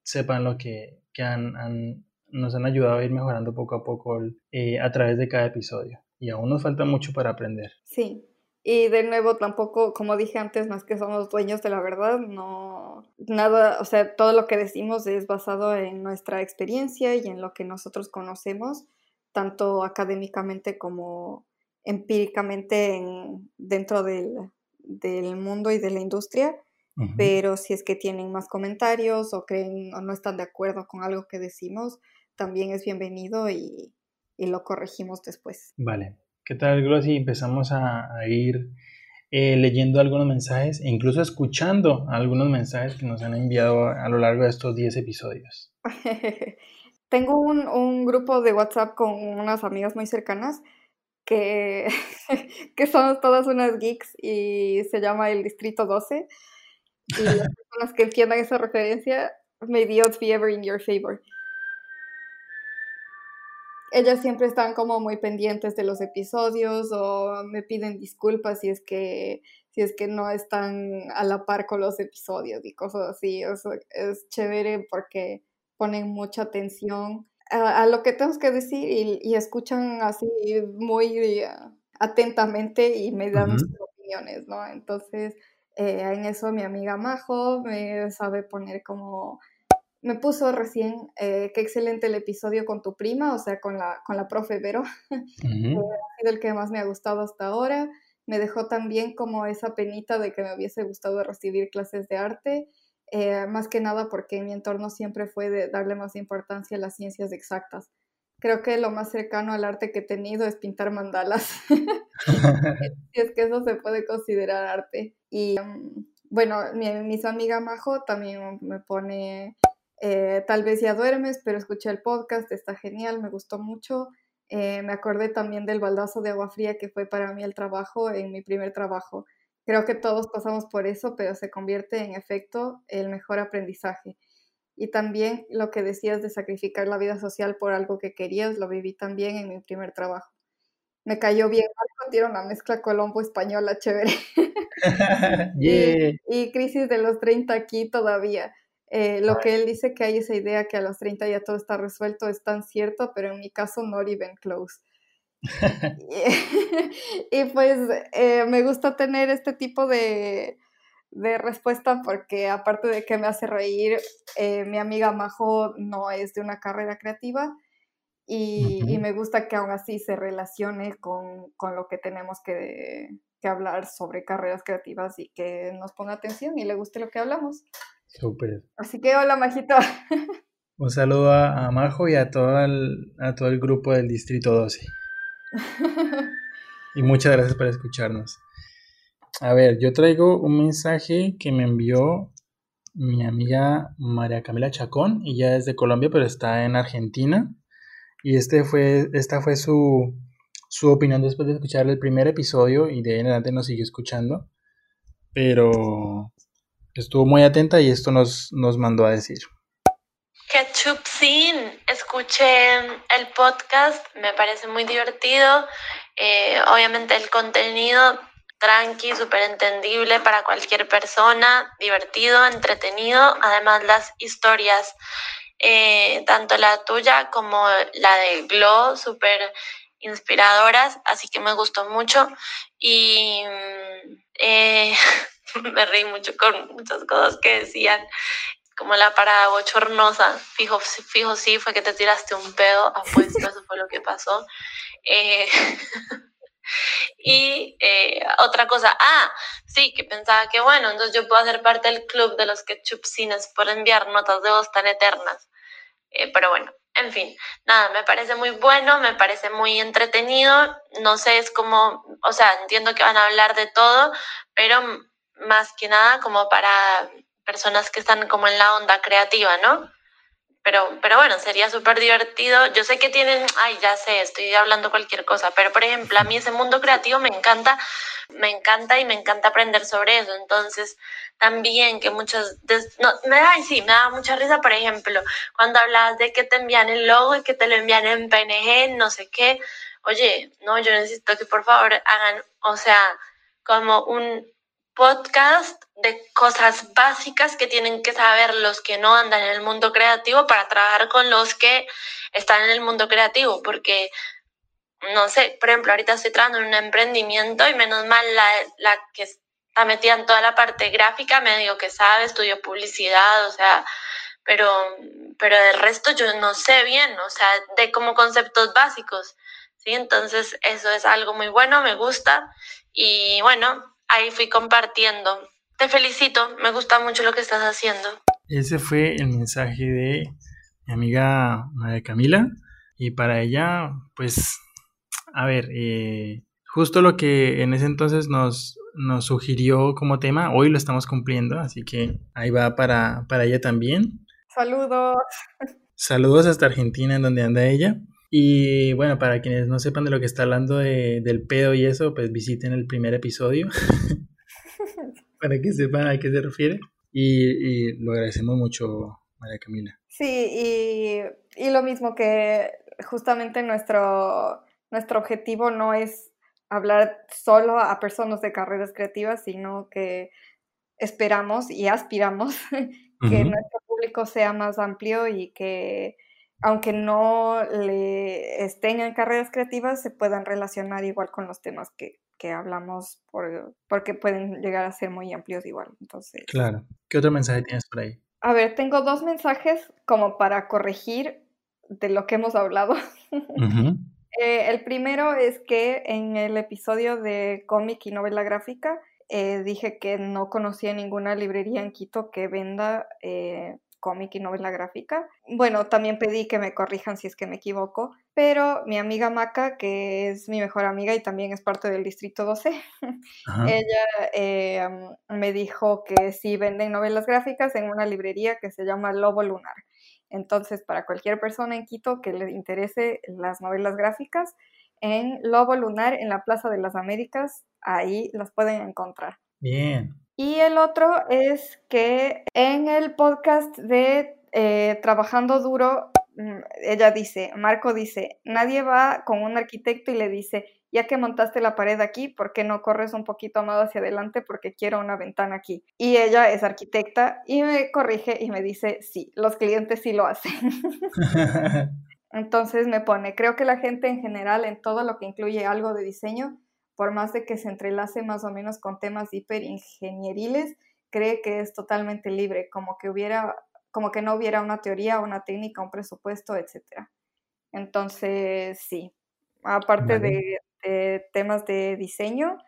sepan lo que, que han, han, nos han ayudado a ir mejorando poco a poco eh, a través de cada episodio. Y aún nos falta mucho para aprender. Sí, y de nuevo, tampoco, como dije antes, no es que somos dueños de la verdad, no, nada, o sea, todo lo que decimos es basado en nuestra experiencia y en lo que nosotros conocemos, tanto académicamente como empíricamente en, dentro del, del mundo y de la industria. Uh -huh. Pero si es que tienen más comentarios o creen o no están de acuerdo con algo que decimos, también es bienvenido y, y lo corregimos después. Vale. ¿Qué tal, Glossy? Empezamos a, a ir eh, leyendo algunos mensajes e incluso escuchando algunos mensajes que nos han enviado a, a lo largo de estos 10 episodios. Tengo un, un, grupo de WhatsApp con unas amigas muy cercanas que, que somos todas unas geeks y se llama el Distrito 12. Y las personas que entiendan esa referencia, may the odds be ever in your favor ellas siempre están como muy pendientes de los episodios o me piden disculpas si es que si es que no están a la par con los episodios y cosas así. O sea, es chévere porque ponen mucha atención a, a lo que tenemos que decir y, y escuchan así muy uh, atentamente y me dan uh -huh. sus opiniones, ¿no? Entonces, eh, en eso mi amiga Majo me sabe poner como me puso recién, eh, qué excelente el episodio con tu prima, o sea, con la, con la profe Vero. Uh -huh. ha sido el que más me ha gustado hasta ahora. Me dejó también como esa penita de que me hubiese gustado recibir clases de arte, eh, más que nada porque mi entorno siempre fue de darle más importancia a las ciencias exactas. Creo que lo más cercano al arte que he tenido es pintar mandalas, si es que eso se puede considerar arte. Y um, bueno, mi, mi amiga Majo también me pone eh, tal vez ya duermes, pero escuché el podcast, está genial, me gustó mucho. Eh, me acordé también del baldazo de agua fría que fue para mí el trabajo en mi primer trabajo. Creo que todos pasamos por eso, pero se convierte en efecto el mejor aprendizaje. Y también lo que decías de sacrificar la vida social por algo que querías, lo viví también en mi primer trabajo. Me cayó bien, tiene una mezcla colombo-española chévere. yeah. y, y crisis de los 30 aquí todavía eh, lo que él dice que hay esa idea que a los 30 ya todo está resuelto es tan cierto, pero en mi caso not even close. y, pues eh, me gusta tener este tipo de, de, respuesta porque aparte de que me hace reír, eh, mi amiga Majo no es de una carrera creativa y, uh -huh. y me gusta que aún así se relacione con, con lo que tenemos que, que hablar sobre carreras creativas y que nos ponga atención y le guste lo que hablamos. Súper. Así que hola, Majito. Un saludo a, a, Majo y a todo, el, a todo el grupo del Distrito 12. y muchas gracias por escucharnos. A ver, yo traigo un mensaje que me envió mi amiga María Camila Chacón. Ella es de Colombia, pero está en Argentina. Y este fue, esta fue su, su opinión después de escuchar el primer episodio y de ahí en adelante nos sigue escuchando. Pero estuvo muy atenta y esto nos, nos mandó a decir. Ketchup Scene, escuché el podcast, me parece muy divertido. Eh, obviamente el contenido tranqui, súper entendible para cualquier persona, divertido, entretenido. Además las historias, eh, tanto la tuya como la de Glow, súper inspiradoras, así que me gustó mucho. Y eh, me reí mucho con muchas cosas que decían, como la parada bochornosa. Fijo, fijo sí, fue que te tiraste un pedo, apuesto, eso fue lo que pasó. Eh, y eh, otra cosa, ah, sí, que pensaba que bueno, entonces yo puedo hacer parte del club de los ketchup cines por enviar notas de voz tan eternas. Eh, pero bueno, en fin, nada, me parece muy bueno, me parece muy entretenido, no sé, es como, o sea, entiendo que van a hablar de todo, pero más que nada como para personas que están como en la onda creativa, ¿no? Pero, pero bueno, sería súper divertido. Yo sé que tienen, ay, ya sé, estoy hablando cualquier cosa, pero por ejemplo, a mí ese mundo creativo me encanta, me encanta y me encanta aprender sobre eso. Entonces, también que muchas, no, me da, sí, me da mucha risa, por ejemplo, cuando hablas de que te envían el logo y que te lo envían en PNG, no sé qué. Oye, no, yo necesito que por favor hagan, o sea, como un podcast de cosas básicas que tienen que saber los que no andan en el mundo creativo para trabajar con los que están en el mundo creativo, porque, no sé, por ejemplo, ahorita estoy trabajando en un emprendimiento y menos mal la, la que está metida en toda la parte gráfica me digo que sabe, estudio publicidad, o sea, pero, pero del resto yo no sé bien, o sea, de como conceptos básicos, ¿sí? Entonces eso es algo muy bueno, me gusta y bueno, ahí fui compartiendo. Te felicito, me gusta mucho lo que estás haciendo. Ese fue el mensaje de mi amiga María Camila y para ella, pues, a ver, eh, justo lo que en ese entonces nos, nos sugirió como tema, hoy lo estamos cumpliendo, así que ahí va para, para ella también. Saludos. Saludos hasta Argentina, en donde anda ella. Y bueno, para quienes no sepan de lo que está hablando de, del pedo y eso, pues visiten el primer episodio para que sepan a qué se refiere. Y, lo agradecemos mucho, María Camila. Sí, y, y, lo mismo que justamente nuestro, nuestro objetivo no es hablar solo a personas de carreras creativas, sino que esperamos y aspiramos que nuestro público sea más amplio y que aunque no le estén en carreras creativas, se puedan relacionar igual con los temas que, que hablamos, por, porque pueden llegar a ser muy amplios igual. Entonces, claro. ¿Qué otro mensaje tienes por ahí? A ver, tengo dos mensajes como para corregir de lo que hemos hablado. Eh, el primero es que en el episodio de cómic y novela gráfica eh, dije que no conocía ninguna librería en Quito que venda eh, cómic y novela gráfica. Bueno, también pedí que me corrijan si es que me equivoco, pero mi amiga Maca, que es mi mejor amiga y también es parte del Distrito 12, ella eh, me dijo que sí venden novelas gráficas en una librería que se llama Lobo Lunar. Entonces, para cualquier persona en Quito que le interese las novelas gráficas, en Lobo Lunar, en la Plaza de las Américas, ahí las pueden encontrar. Bien. Y el otro es que en el podcast de eh, Trabajando Duro, mm, ella dice, Marco dice, nadie va con un arquitecto y le dice, ya que montaste la pared aquí, ¿por qué no corres un poquito más hacia adelante? Porque quiero una ventana aquí. Y ella es arquitecta y me corrige y me dice, sí, los clientes sí lo hacen. Entonces me pone, creo que la gente en general, en todo lo que incluye algo de diseño, por más de que se entrelace más o menos con temas hiperingeñeriles, cree que es totalmente libre, como que hubiera, como que no hubiera una teoría, una técnica, un presupuesto, etc. Entonces, sí, aparte de, temas de diseño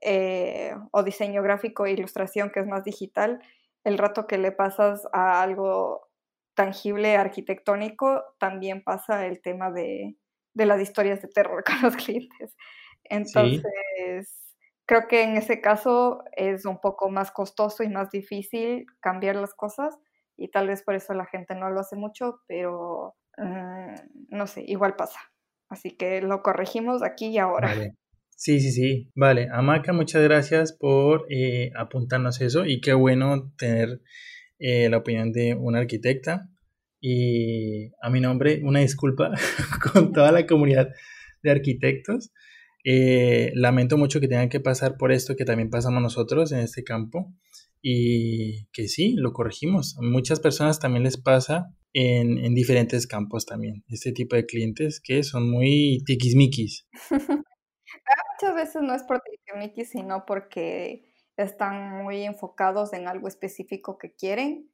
eh, o diseño gráfico e ilustración, que es más digital, el rato que le pasas a algo tangible, arquitectónico, también pasa el tema de, de las historias de terror con los clientes. Entonces, creo que en ese caso es un poco más costoso y más difícil cambiar las cosas y tal vez por eso la gente no lo hace mucho, pero mm, no sé, igual pasa. Así que lo corregimos aquí y ahora. Sí, sí, sí. Vale, Amaca, muchas gracias por eh, apuntarnos eso y qué bueno tener eh, la opinión de una arquitecta. Y a mi nombre, una disculpa con toda la comunidad de arquitectos. Eh, lamento mucho que tengan que pasar por esto que también pasamos nosotros en este campo y que sí, lo corregimos. A muchas personas también les pasa en, en diferentes campos también, este tipo de clientes que son muy tiquismiquis. Muchas veces no es por tiquismiquis, sino porque están muy enfocados en algo específico que quieren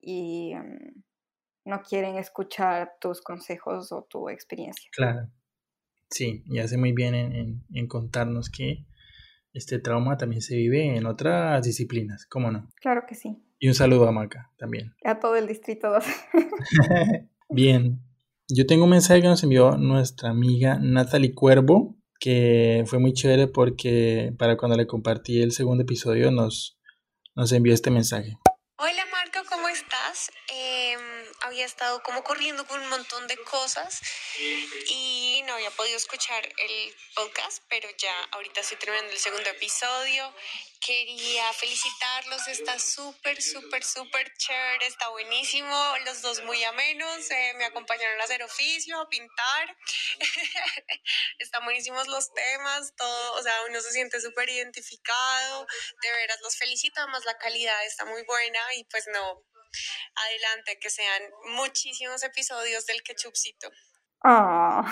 y mm, no quieren escuchar tus consejos o tu experiencia. Claro. Sí, y hace muy bien en, contarnos que este trauma también se vive en otras disciplinas, ¿cómo no? Claro que sí. Y un saludo a Maca también. A todo el distrito bien. Yo tengo un mensaje que nos envió nuestra amiga Natalie Cuervo, que fue muy chévere porque para cuando le compartí el segundo episodio nos, nos envió este mensaje. Hola Marco, ¿cómo estás? Em, había estado como corriendo con un montón de cosas y no había podido escuchar el podcast, pero ya ahorita estoy terminando el segundo episodio. Quería felicitarlos, está súper, súper, súper chévere, está buenísimo, los dos muy amenos, eh, me acompañaron a hacer oficio, a pintar, están buenísimos los temas, todo, o sea, uno se siente súper identificado, de veras los felicito, además la calidad está muy buena y pues no, adelante, que sean muchísimos episodios del ketchupcito. Ah.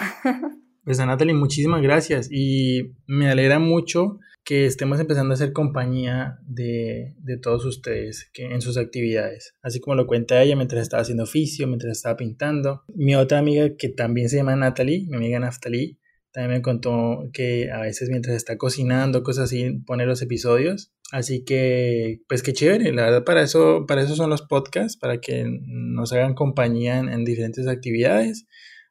Pues a Natalie, muchísimas gracias y me alegra mucho que estemos empezando a hacer compañía de, de, todos ustedes que en sus actividades. Así como lo cuenta ella mientras estaba haciendo oficio, mientras estaba pintando. Mi otra amiga que también se llama Natalie, mi amiga Naftali, también me contó que a veces mientras está cocinando, cosas así, pone los episodios. Así que, pues qué chévere, la verdad para eso, para eso son los podcasts, para que nos hagan compañía en, en diferentes actividades,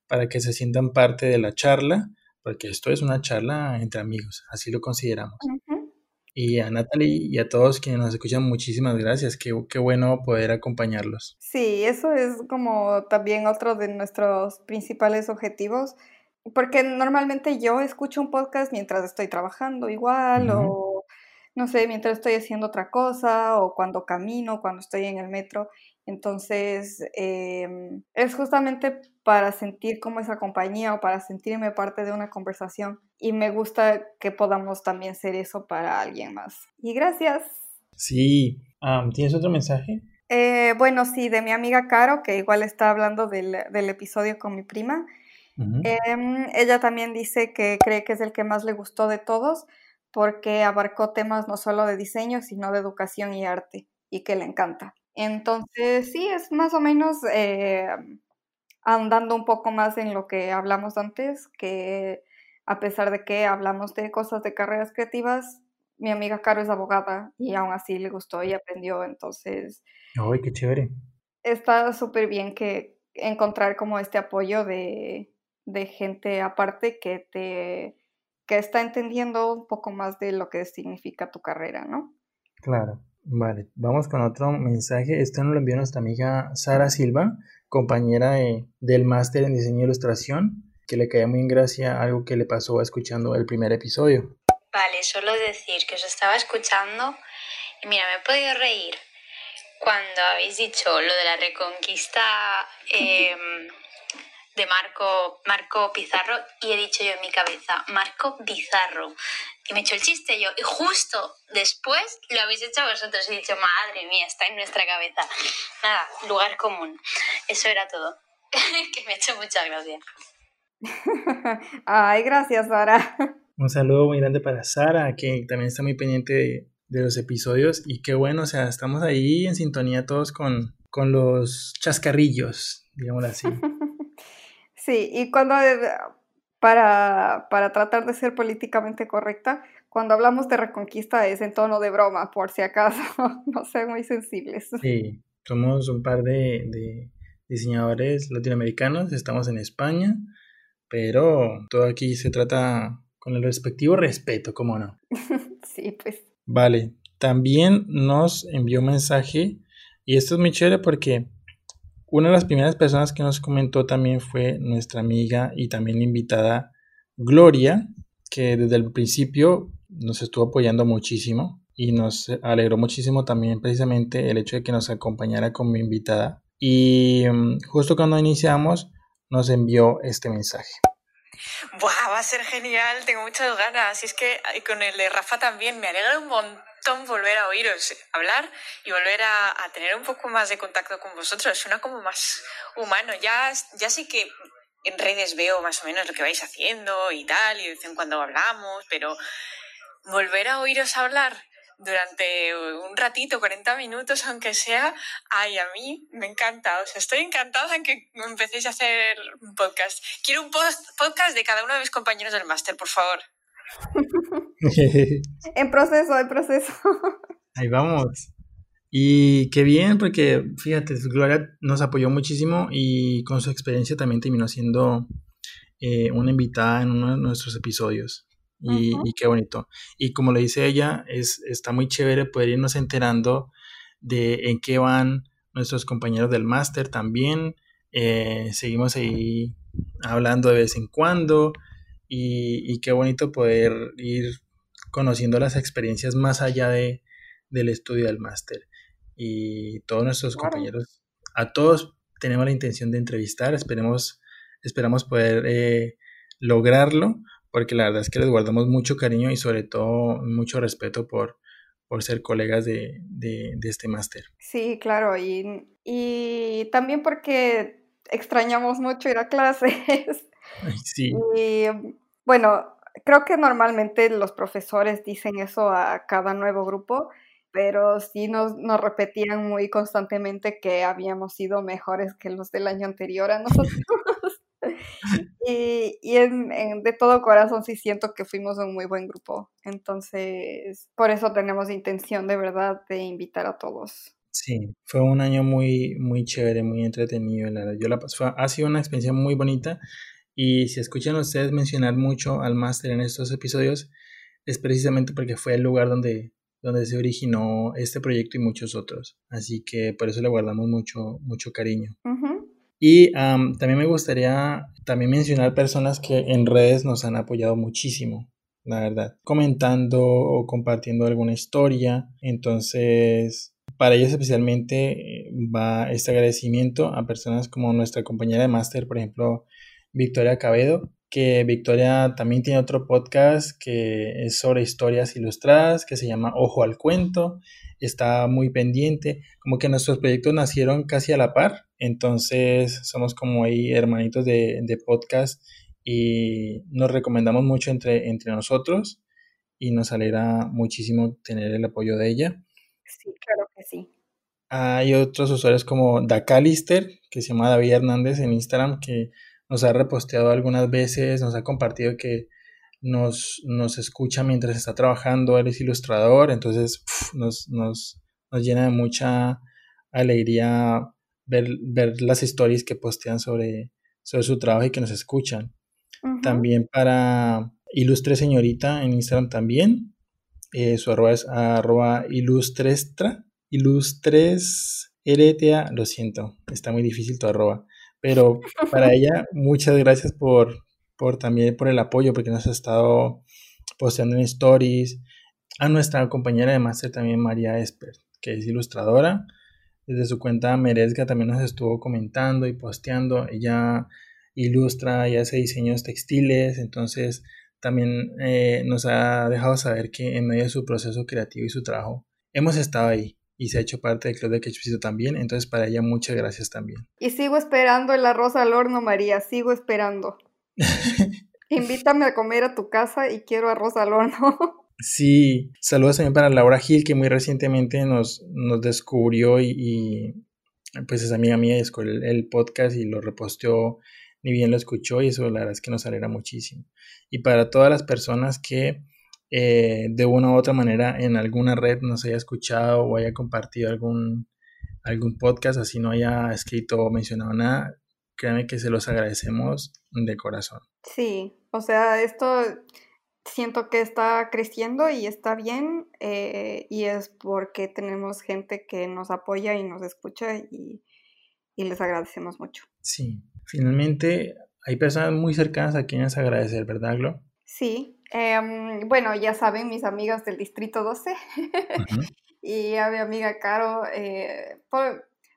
para que se sientan parte de la charla porque esto es una charla entre amigos, así lo consideramos. Y a Natalie y a todos quienes nos escuchan, muchísimas gracias. Qué, qué, bueno poder acompañarlos. Sí, eso es como también otro de nuestros principales objetivos, porque normalmente yo escucho un podcast mientras estoy trabajando igual o no sé, mientras estoy haciendo otra cosa o cuando camino, cuando estoy en el metro. Entonces, em, es justamente para sentir como esa compañía o para sentirme parte de una conversación. Y me gusta que podamos también ser eso para alguien más. Y gracias. Sí, ¿tienes otro mensaje? Eh, bueno, sí, de mi amiga Caro, que igual está hablando del, del episodio con mi prima. Em, ella también dice que cree que es el que más le gustó de todos porque abarcó temas no solo de diseño, sino de educación y arte, y que le encanta. Entonces, sí, es más o menos eh, andando un poco más en lo que hablamos antes, que a pesar de que hablamos de cosas de carreras creativas, mi amiga Caro es abogada y aún así le gustó y aprendió, entonces... ¡Ay, qué chévere! Está súper bien que encontrar como este apoyo de, de gente aparte que te que está entendiendo un poco más de lo que significa tu carrera, ¿no? Claro. Vale, vamos con otro mensaje. Este nos lo envió nuestra amiga Sara Silva, compañera del máster en diseño e ilustración, que le caía muy en gracia algo que le pasó escuchando el primer episodio. Vale, solo decir que os estaba escuchando y mira, me he podido reír cuando habéis dicho lo de la reconquista em, de Marco, Marco Pizarro y he dicho yo en mi cabeza, Marco Pizarro. Y me he hecho el chiste yo. Y justo después lo habéis hecho vosotros. Y he dicho, madre mía, está en nuestra cabeza. Nada, lugar común. Eso era todo. que me ha hecho mucha gracia. Ay, gracias, Sara. Un saludo muy grande para Sara, que también está muy pendiente de, de los episodios. Y qué bueno, o sea, estamos ahí en sintonía todos con, con los chascarrillos, digámoslo así. Sí, y cuando, eh, para, para tratar de ser políticamente correcta, cuando hablamos de reconquista es en tono de broma, por si acaso, no sean muy sensibles. Sí, somos un par de, de diseñadores latinoamericanos, estamos en España, pero todo aquí se trata con el respectivo respeto, ¿cómo no? sí, pues. Vale, también nos envió un mensaje y esto es muy chévere porque una de las primeras personas que nos comentó también fue nuestra amiga y también invitada Gloria, que desde el principio nos estuvo apoyando muchísimo y nos alegró muchísimo también precisamente el hecho de que nos acompañara como invitada. Y mm, justo cuando iniciamos nos envió este mensaje. Buah, va a ser genial, tengo muchas ganas. Y es que con el de Rafa también me alegra un montón volver a oíros hablar y volver a, tener un poco más de contacto con vosotros. Suena como más humano. Ya, ya sí que en redes veo más o menos lo que vais haciendo y tal, y de vez en cuando hablamos, pero volver a oíros hablar durante un ratito, 40 minutos, aunque sea, ay, a mí me encanta. O sea, estoy encantada en que empecéis a hacer un podcast. Quiero un podcast de cada uno de mis compañeros del máster, por favor. en proceso, en proceso. Ahí vamos. Y qué bien, porque fíjate, Gloria nos apoyó muchísimo y con su experiencia también terminó siendo eh, una invitada en uno de nuestros episodios. Y, qué bonito. Y como le dice ella, es, está muy chévere poder irnos enterando de en qué van nuestros compañeros del máster también. Eh, seguimos ahí hablando de vez en cuando y, qué bonito poder ir conociendo las experiencias más allá de, del estudio del máster. Y todos nuestros compañeros, a todos tenemos la intención de entrevistar, esperemos, esperamos poder eh, lograrlo, porque la verdad es que les guardamos mucho cariño y sobre todo mucho respeto por, por ser colegas de, de, este máster. Sí, claro, y, y también porque extrañamos mucho ir a clases. Sí. Y bueno, creo que normalmente los profesores dicen eso a cada nuevo grupo, pero sí nos, nos repetían muy constantemente que habíamos sido mejores que los del año anterior a nosotros. y, y de todo corazón sí siento que fuimos un muy buen grupo. Entonces, por eso tenemos intención de verdad de invitar a todos. Sí, fue un año muy, muy chévere, muy entretenido. La Yo la, fue, ha sido una experiencia muy bonita y si escuchan ustedes mencionar mucho al máster en estos episodios, es precisamente porque fue el lugar donde, donde se originó este proyecto y muchos otros. Así que por eso le guardamos mucho, mucho cariño. Y también me gustaría también mencionar personas que en redes nos han apoyado muchísimo, la verdad, comentando o compartiendo alguna historia. Entonces, para ellos especialmente eh, va este agradecimiento a personas como nuestra compañera de máster, por ejemplo, Victoria Cabedo, que Victoria también tiene otro podcast que es sobre historias ilustradas, que se llama Ojo al Cuento, está muy pendiente, como que nuestros proyectos nacieron casi a la par, entonces somos como ahí hermanitos de, podcast y nos recomendamos mucho entre, entre nosotros y nos alegra muchísimo tener el apoyo de ella. Sí, claro que sí. Hay otros usuarios como Dacalister, que se llama David Hernández en Instagram, que nos ha reposteado algunas veces, nos ha compartido que nos, nos escucha mientras está trabajando, él es ilustrador, entonces nos, nos, nos, llena de mucha alegría ver, ver, las historias que postean sobre, sobre su trabajo y que nos escuchan. También para Ilustre Señorita en Instagram también, eh, su arroba es arroba ilustrestra, ilustres RTA, lo siento, está muy difícil tu arroba. Pero para ella, muchas gracias por, por también por el apoyo, porque nos ha estado posteando en stories. A nuestra compañera de máster también, María Esper, que es ilustradora. Desde su cuenta Merezga también nos estuvo comentando y posteando. Ella ilustra y hace diseños textiles, entonces también eh, nos ha dejado saber que en medio de su proceso creativo y su trabajo hemos estado ahí y se ha hecho parte del Club de Ketchupcito también. Entonces, para ella, muchas gracias también. Y sigo esperando el arroz al horno, María, sigo esperando. Invítame a comer a tu casa y quiero arroz al horno. Sí, saludos también para Laura Gil, que muy recientemente nos, nos descubrió y, pues es amiga mía y escuchó el, podcast y lo reposteó, ni bien lo escuchó y eso la verdad es que nos alegra muchísimo. Y para todas las personas que eh, de una u otra manera en alguna red nos haya escuchado o haya compartido algún, algún podcast, así no haya escrito o mencionado nada, créanme que se los agradecemos de corazón. Sí, o sea, esto siento que está creciendo y está bien eh, y es porque tenemos gente que nos apoya y nos escucha y, y les agradecemos mucho. Sí, finalmente hay personas muy cercanas a quienes agradecer, ¿verdad, Glo? Sí, Em, bueno, ya saben, mis amigas del Distrito 12 y a mi amiga Caro, eh,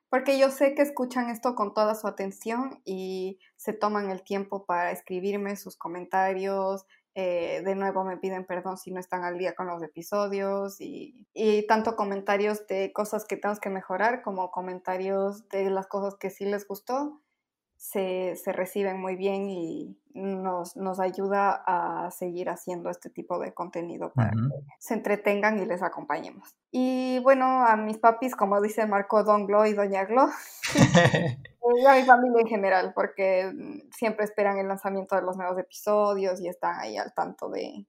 porque yo sé que escuchan esto con toda su atención y se toman el tiempo para escribirme sus comentarios. Eh, de nuevo me piden perdón si no están al día con los episodios y, y tanto comentarios de cosas que tenemos que mejorar como comentarios de las cosas que sí les gustó. Se, se reciben muy bien y nos, nos, ayuda a seguir haciendo este tipo de contenido para que se entretengan y les acompañemos. Y bueno, a mis papis, como dice Marco Don Glo y Doña Glo, y a mi familia en general, porque siempre esperan el lanzamiento de los nuevos episodios y están ahí al tanto de,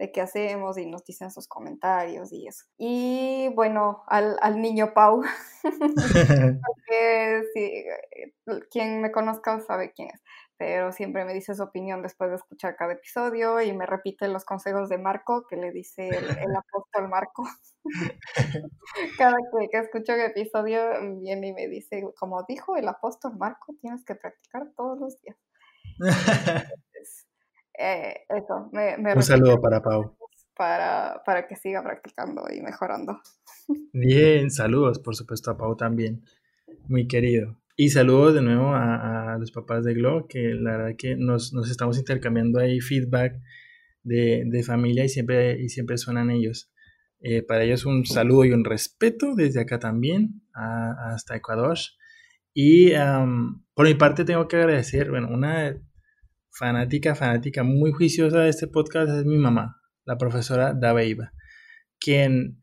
de qué hacemos y nos dicen sus comentarios y eso. Y bueno, al, al niño Pau, porque si, eh, quien me conozca sabe quién es, pero siempre me dice su opinión después de escuchar cada episodio y me repite los consejos de Marco, que le dice el, apóstol Marco. cada que, que escucho el episodio viene y me dice, como dijo el apóstol Marco, tienes que practicar todos los días. Eh, eso, me, Un saludo para Pau. Para, para que siga practicando y mejorando. Bien, saludos, por supuesto, a Pau también, muy querido. Y saludos de nuevo a, los papás de Glo, que la verdad que nos, nos estamos intercambiando ahí feedback de, de, familia y siempre, y siempre suenan ellos. Eh, para ellos un saludo y un respeto desde acá también hasta Ecuador. Y por mi parte tengo que agradecer, bueno, una fanática, fanática muy juiciosa de este podcast es mi mamá, la profesora Dabeiba, quien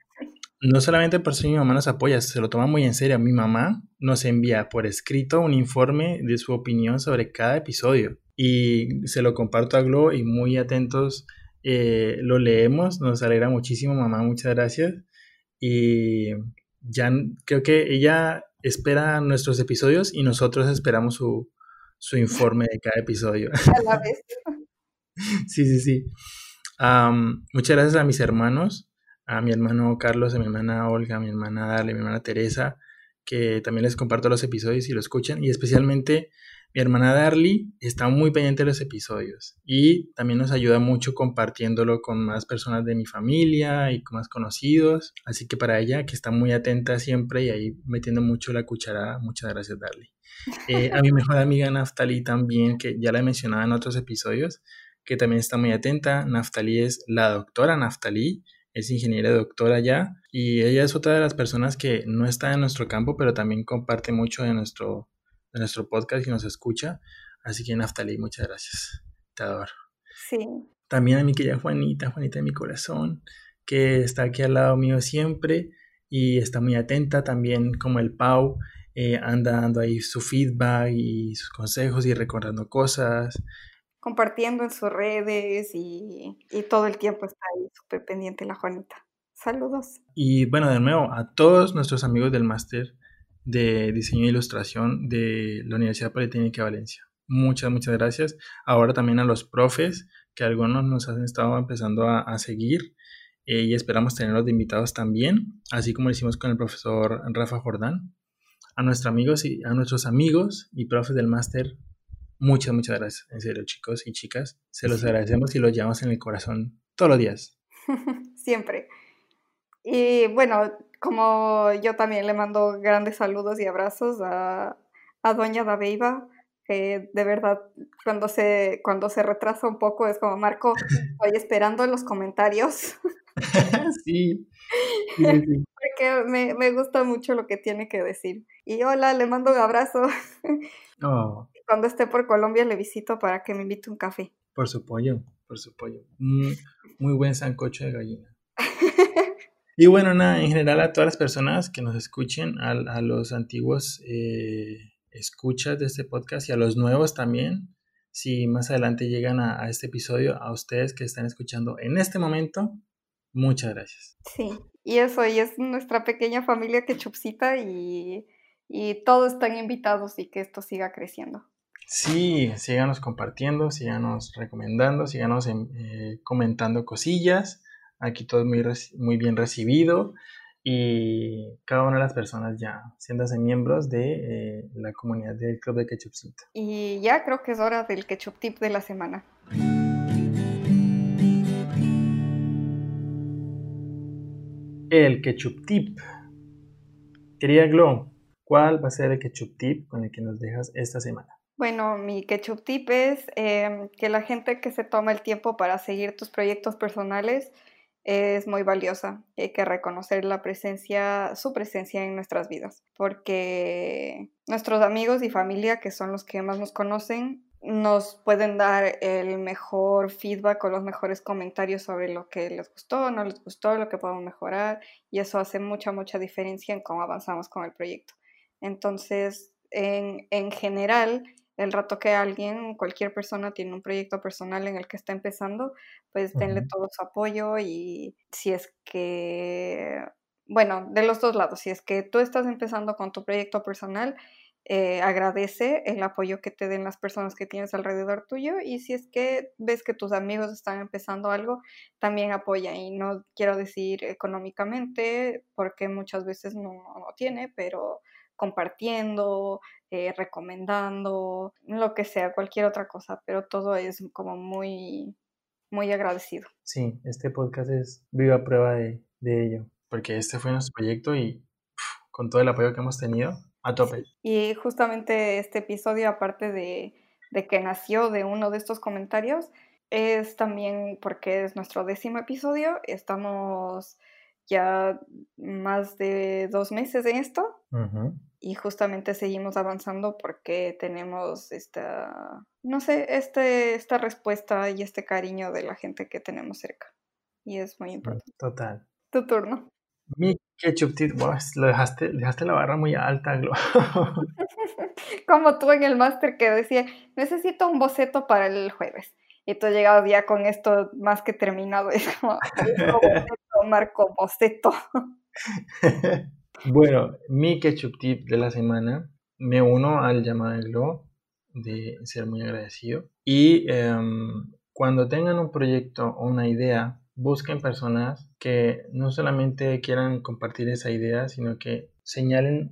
no solamente por eso mi mamá nos apoya, se lo toma muy en serio. Mi mamá nos envía por escrito un informe de su opinión sobre cada episodio y se lo comparto a Glo y muy atentos eh, lo leemos. Nos alegra muchísimo, mamá, muchas gracias. Y ya creo que ella espera nuestros episodios y nosotros esperamos su, su informe de cada episodio. sí, sí, sí. muchas gracias a mis hermanos, a mi hermano Carlos, a mi hermana Olga, a mi hermana Darle, a mi hermana Teresa, que también les comparto los episodios y lo escuchan, y especialmente hermana Darly está muy pendiente de los episodios y también nos ayuda mucho compartiéndolo con más personas de mi familia y con más conocidos. Así que para ella, que está muy atenta siempre y ahí metiendo mucho la cucharada, muchas gracias Darly. Eh, a mi mejor amiga Naftali también, que ya la he mencionado en otros episodios, que también está muy atenta. Naftali es la doctora Naftali, es ingeniera doctora ya y ella es otra de las personas que no está en nuestro campo, pero también comparte mucho de nuestro de nuestro podcast y nos escucha. Así que Naftali, muchas gracias. Te adoro. Sí. También a mi querida Juanita, Juanita de mi corazón, que está aquí al lado mío siempre y está muy atenta también como el Pau. Eh, anda dando ahí su feedback y sus consejos y recordando cosas. Compartiendo en sus redes y, y todo el tiempo está ahí súper pendiente la Juanita. Saludos. Y bueno, de nuevo, a todos nuestros amigos del máster de Diseño e Ilustración de la Universidad Politécnica de Valencia. Muchas, muchas gracias. Ahora también a los profes, que algunos nos han estado empezando a, seguir eh, y esperamos tenerlos de invitados también, así como lo hicimos con el profesor Rafa Jordán. A nuestros amigos y a nuestros amigos y profes del máster, muchas, muchas gracias. En serio, chicos y chicas, se los agradecemos y los llevamos en el corazón todos los días. Siempre. Y bueno, como yo también le mando grandes saludos y abrazos a, a Doña Dabeiba, que de verdad cuando se, cuando se retrasa un poco es como, Marco, estoy esperando en los comentarios. sí. Porque me, me, gusta mucho lo que tiene que decir. Y hola, le mando un abrazo. Oh. Cuando esté por Colombia le visito para que me invite un café. Por su pollo, por su pollo. Muy, muy buen sancocho de gallina. Y bueno, nada, en general a todas las personas que nos escuchen, a, a los antiguos eh, escuchas de este podcast y a los nuevos también, si más adelante llegan a, este episodio, a ustedes que están escuchando en este momento, muchas gracias. Sí, y eso, y es nuestra pequeña familia que chupcita y, y todos están invitados y que esto siga creciendo. Sí, síganos compartiendo, síganos recomendando, síganos eh, comentando cosillas. Aquí todo es muy, muy bien recibido y cada una de las personas ya siéndose miembros de eh, la comunidad del Club de Ketchupcito. Y ya creo que es hora del Ketchup Tip de la semana. El Ketchup Tip. Querida Glo, ¿cuál va a ser el Ketchup Tip con el que nos dejas esta semana? Bueno, mi ketchup tip es em, que la gente que se toma el tiempo para seguir tus proyectos personales es muy valiosa. Hay que reconocer la presencia, su presencia en nuestras vidas, porque nuestros amigos y familia, que son los que más nos conocen, nos pueden dar el mejor feedback o los mejores comentarios sobre lo que les gustó, no les gustó, lo que podemos mejorar, y eso hace mucha, mucha diferencia en cómo avanzamos con el proyecto. Entonces, en, en general, el rato que alguien, cualquier persona tiene un proyecto personal en el que está empezando, pues denle todo su apoyo y si es que, bueno, de los dos lados, si es que tú estás empezando con tu proyecto personal, eh, agradece el apoyo que te den las personas que tienes alrededor tuyo y si es que ves que tus amigos están empezando algo, también apoya. Y no quiero decir económicamente porque muchas veces no, no tiene, pero compartiendo, eh, recomendando, lo que sea, cualquier otra cosa, pero todo es como muy, muy agradecido. Sí, este podcast es viva prueba de, ello, porque este fue nuestro proyecto y con todo el apoyo que hemos tenido, a tope. Y justamente este episodio, aparte de, de que nació de uno de estos comentarios, es también porque es nuestro décimo episodio, estamos ya más de dos meses en esto y justamente seguimos avanzando porque tenemos esta, no sé, este, esta respuesta y este cariño de la gente que tenemos cerca y es muy importante. Total. Tu turno. Mi ketchup lo dejaste, dejaste la barra muy alta. Como tú en el máster que decía, necesito un boceto para el jueves y tú llegado ya con esto más que terminado. Es como, Marco Boceto. Bueno, mi ketchup tip de la semana, me uno al llamado de Glo de ser muy agradecido. Y em, cuando tengan un proyecto o una idea, busquen personas que no solamente quieran compartir esa idea, sino que señalen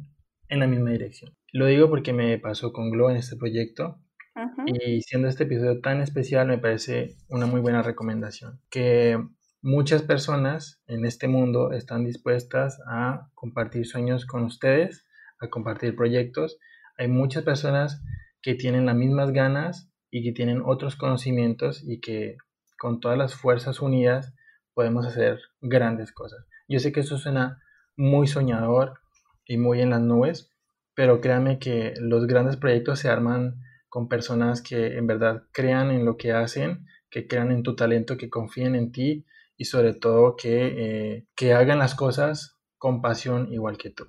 en la misma dirección. Lo digo porque me pasó con Glo en este proyecto. Y siendo este episodio tan especial, me parece una muy buena recomendación. Que muchas personas en este mundo están dispuestas a compartir sueños con ustedes, a compartir proyectos. Hay muchas personas que tienen las mismas ganas y que tienen otros conocimientos y que con todas las fuerzas unidas podemos hacer grandes cosas. Yo sé que eso suena muy soñador y muy en las nubes, pero créanme que los grandes proyectos se arman con personas que en verdad crean en lo que hacen, que crean en tu talento, que confíen en ti y sobre todo que, eh, que hagan las cosas con pasión igual que tú.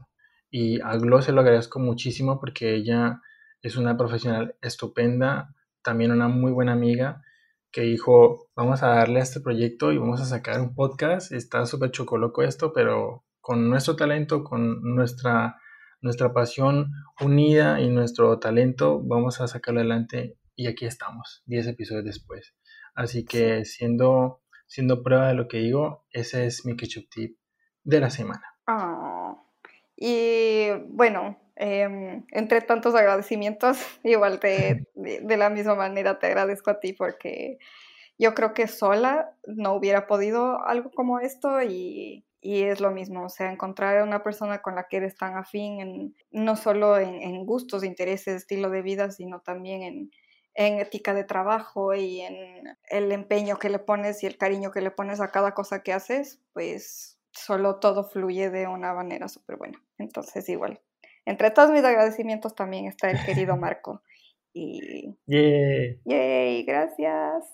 Y a Glo se lo agradezco muchísimo porque ella es una profesional estupenda, también una muy buena amiga que dijo, vamos a darle a este proyecto y vamos a sacar un podcast. Está súper chocoloco esto, pero con nuestro talento, con nuestra nuestra pasión unida y nuestro talento, vamos a sacarlo adelante y aquí estamos, 10 episodios después. Así que siendo, siendo prueba de lo que digo, ese es mi ketchup tip de la semana. Ah, y bueno, em, entre tantos agradecimientos, igual de, de la misma manera te agradezco a ti porque yo creo que sola no hubiera podido algo como esto y y es lo mismo, o sea, encontrar a una persona con la que eres tan afín, en, no solo en, gustos, intereses, estilo de vida, sino también en, en ética de trabajo y en el empeño que le pones y el cariño que le pones a cada cosa que haces, pues solo todo fluye de una manera súper buena. Entonces, igual, entre todos mis agradecimientos también está el querido Marco. Y... ¡Yay! ¡Yay! Gracias.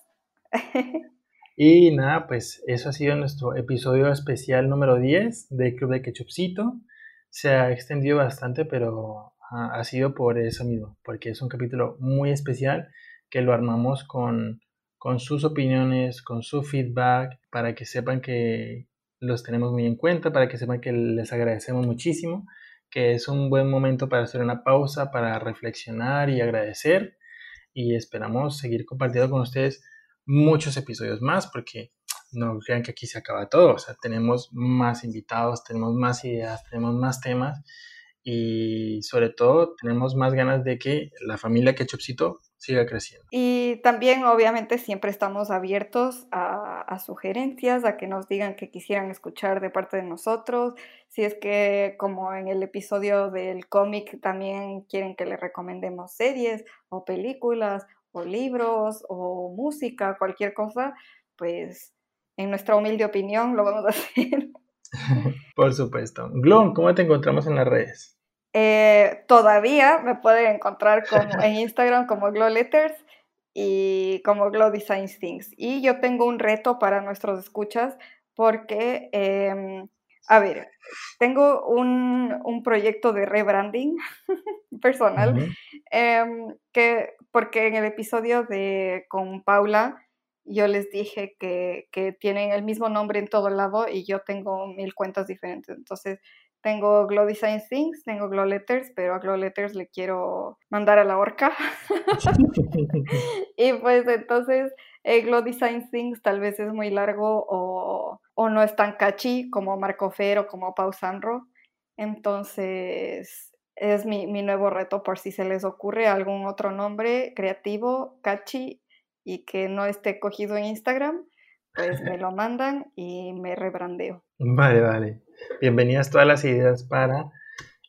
Y nada, pues eso ha sido nuestro episodio especial número 10 del Club de Ketchupcito. Se ha extendido bastante, pero ha, sido por eso mismo, porque es un capítulo muy especial que lo armamos con, con sus opiniones, con su feedback, para que sepan que los tenemos muy en cuenta, para que sepan que les agradecemos muchísimo, que es un buen momento para hacer una pausa, para reflexionar y agradecer. Y esperamos seguir compartiendo con ustedes muchos episodios más porque no crean que aquí se acaba todo, o sea, tenemos más invitados, tenemos más ideas, tenemos más temas y sobre todo tenemos más ganas de que la familia Ketchupcito siga creciendo. Y también obviamente siempre estamos abiertos a, a, sugerencias, a que nos digan que quisieran escuchar de parte de nosotros, si es que como en el episodio del cómic también quieren que les recomendemos series o películas o libros o música, cualquier cosa, pues en nuestra humilde opinión, lo vamos a hacer. Por supuesto. Glon, ¿cómo te encontramos en las redes? Eh, todavía me pueden encontrar en Instagram como Glow Letters y como Glow Design Things. Y yo tengo un reto para nuestros escuchas porque, em, a ver, tengo un, un, proyecto de rebranding personal, em, que, porque en el episodio de con Paula yo les dije que, que, tienen el mismo nombre en todo lado y yo tengo mil cuentas diferentes. Entonces, tengo Glow Design Things, tengo Glow Letters, pero a Glow Letters le quiero mandar a la horca. y pues entonces eh, Glow Design Things tal vez es muy largo o, o no es tan catchy como Marco Fer o como Pau Sanro. Entonces es mi, mi nuevo reto por si se les ocurre algún otro nombre creativo, catchy y que no esté cogido en Instagram, pues me lo mandan y me rebrandeo. Vale, vale. Bienvenidas todas las ideas para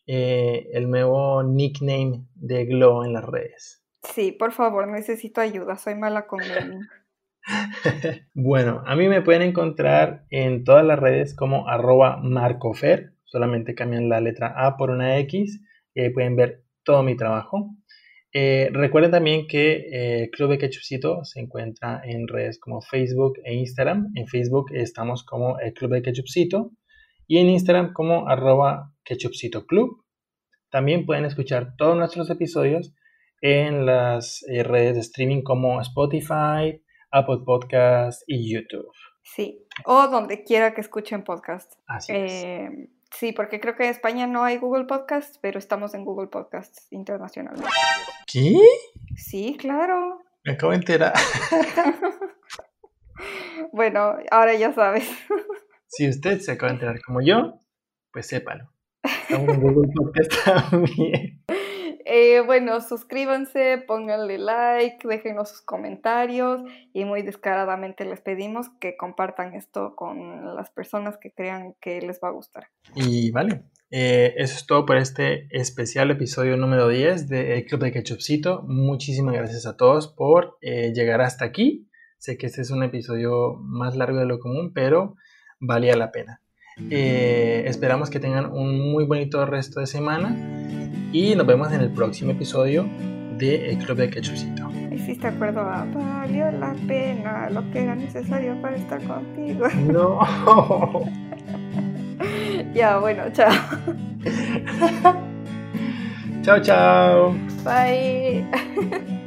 eh, el nuevo nickname de Glow en las redes. Sí, por favor, necesito ayuda, soy mala con bueno, a mí me pueden encontrar en todas las redes como arroba marcofer, solamente cambian la letra A por una X y ahí pueden ver todo mi trabajo. Eh, recuerden también que eh, Club de Ketchupcito se encuentra en redes como Facebook e Instagram. En Facebook estamos como el Club de Ketchupcito y en Instagram como arroba Club. También pueden escuchar todos nuestros episodios en las eh, redes de streaming como Spotify, Apple Podcast y YouTube. Sí, o donde quiera que escuchen podcast. Así es. Sí, porque creo que en España no hay Google Podcasts, pero estamos en Google Podcasts internacionalmente. ¿Qué? Sí, claro. Me acabo de enterar. bueno, ahora ya sabes. si usted se acaba de enterar como yo, pues sépalo. Estamos en Google Podcasts también. Eh, bueno, suscríbanse, pónganle like, déjenos sus comentarios y muy descaradamente les pedimos que compartan esto con las personas que crean que les va a gustar. Y vale, eh, eso es todo por este especial episodio número 10 de El Club de Ketchupcito. Muchísimas gracias a todos por eh, llegar hasta aquí. Sé que este es un episodio más largo de lo común, pero valía la pena. esperamos que tengan un muy bonito resto de semana y nos vemos en el próximo episodio de El Club de Quechucito. ¿Hiciste acuerdo a valió la pena lo que era necesario para estar contigo? No. ya, bueno, chao. chao, chao. Bye.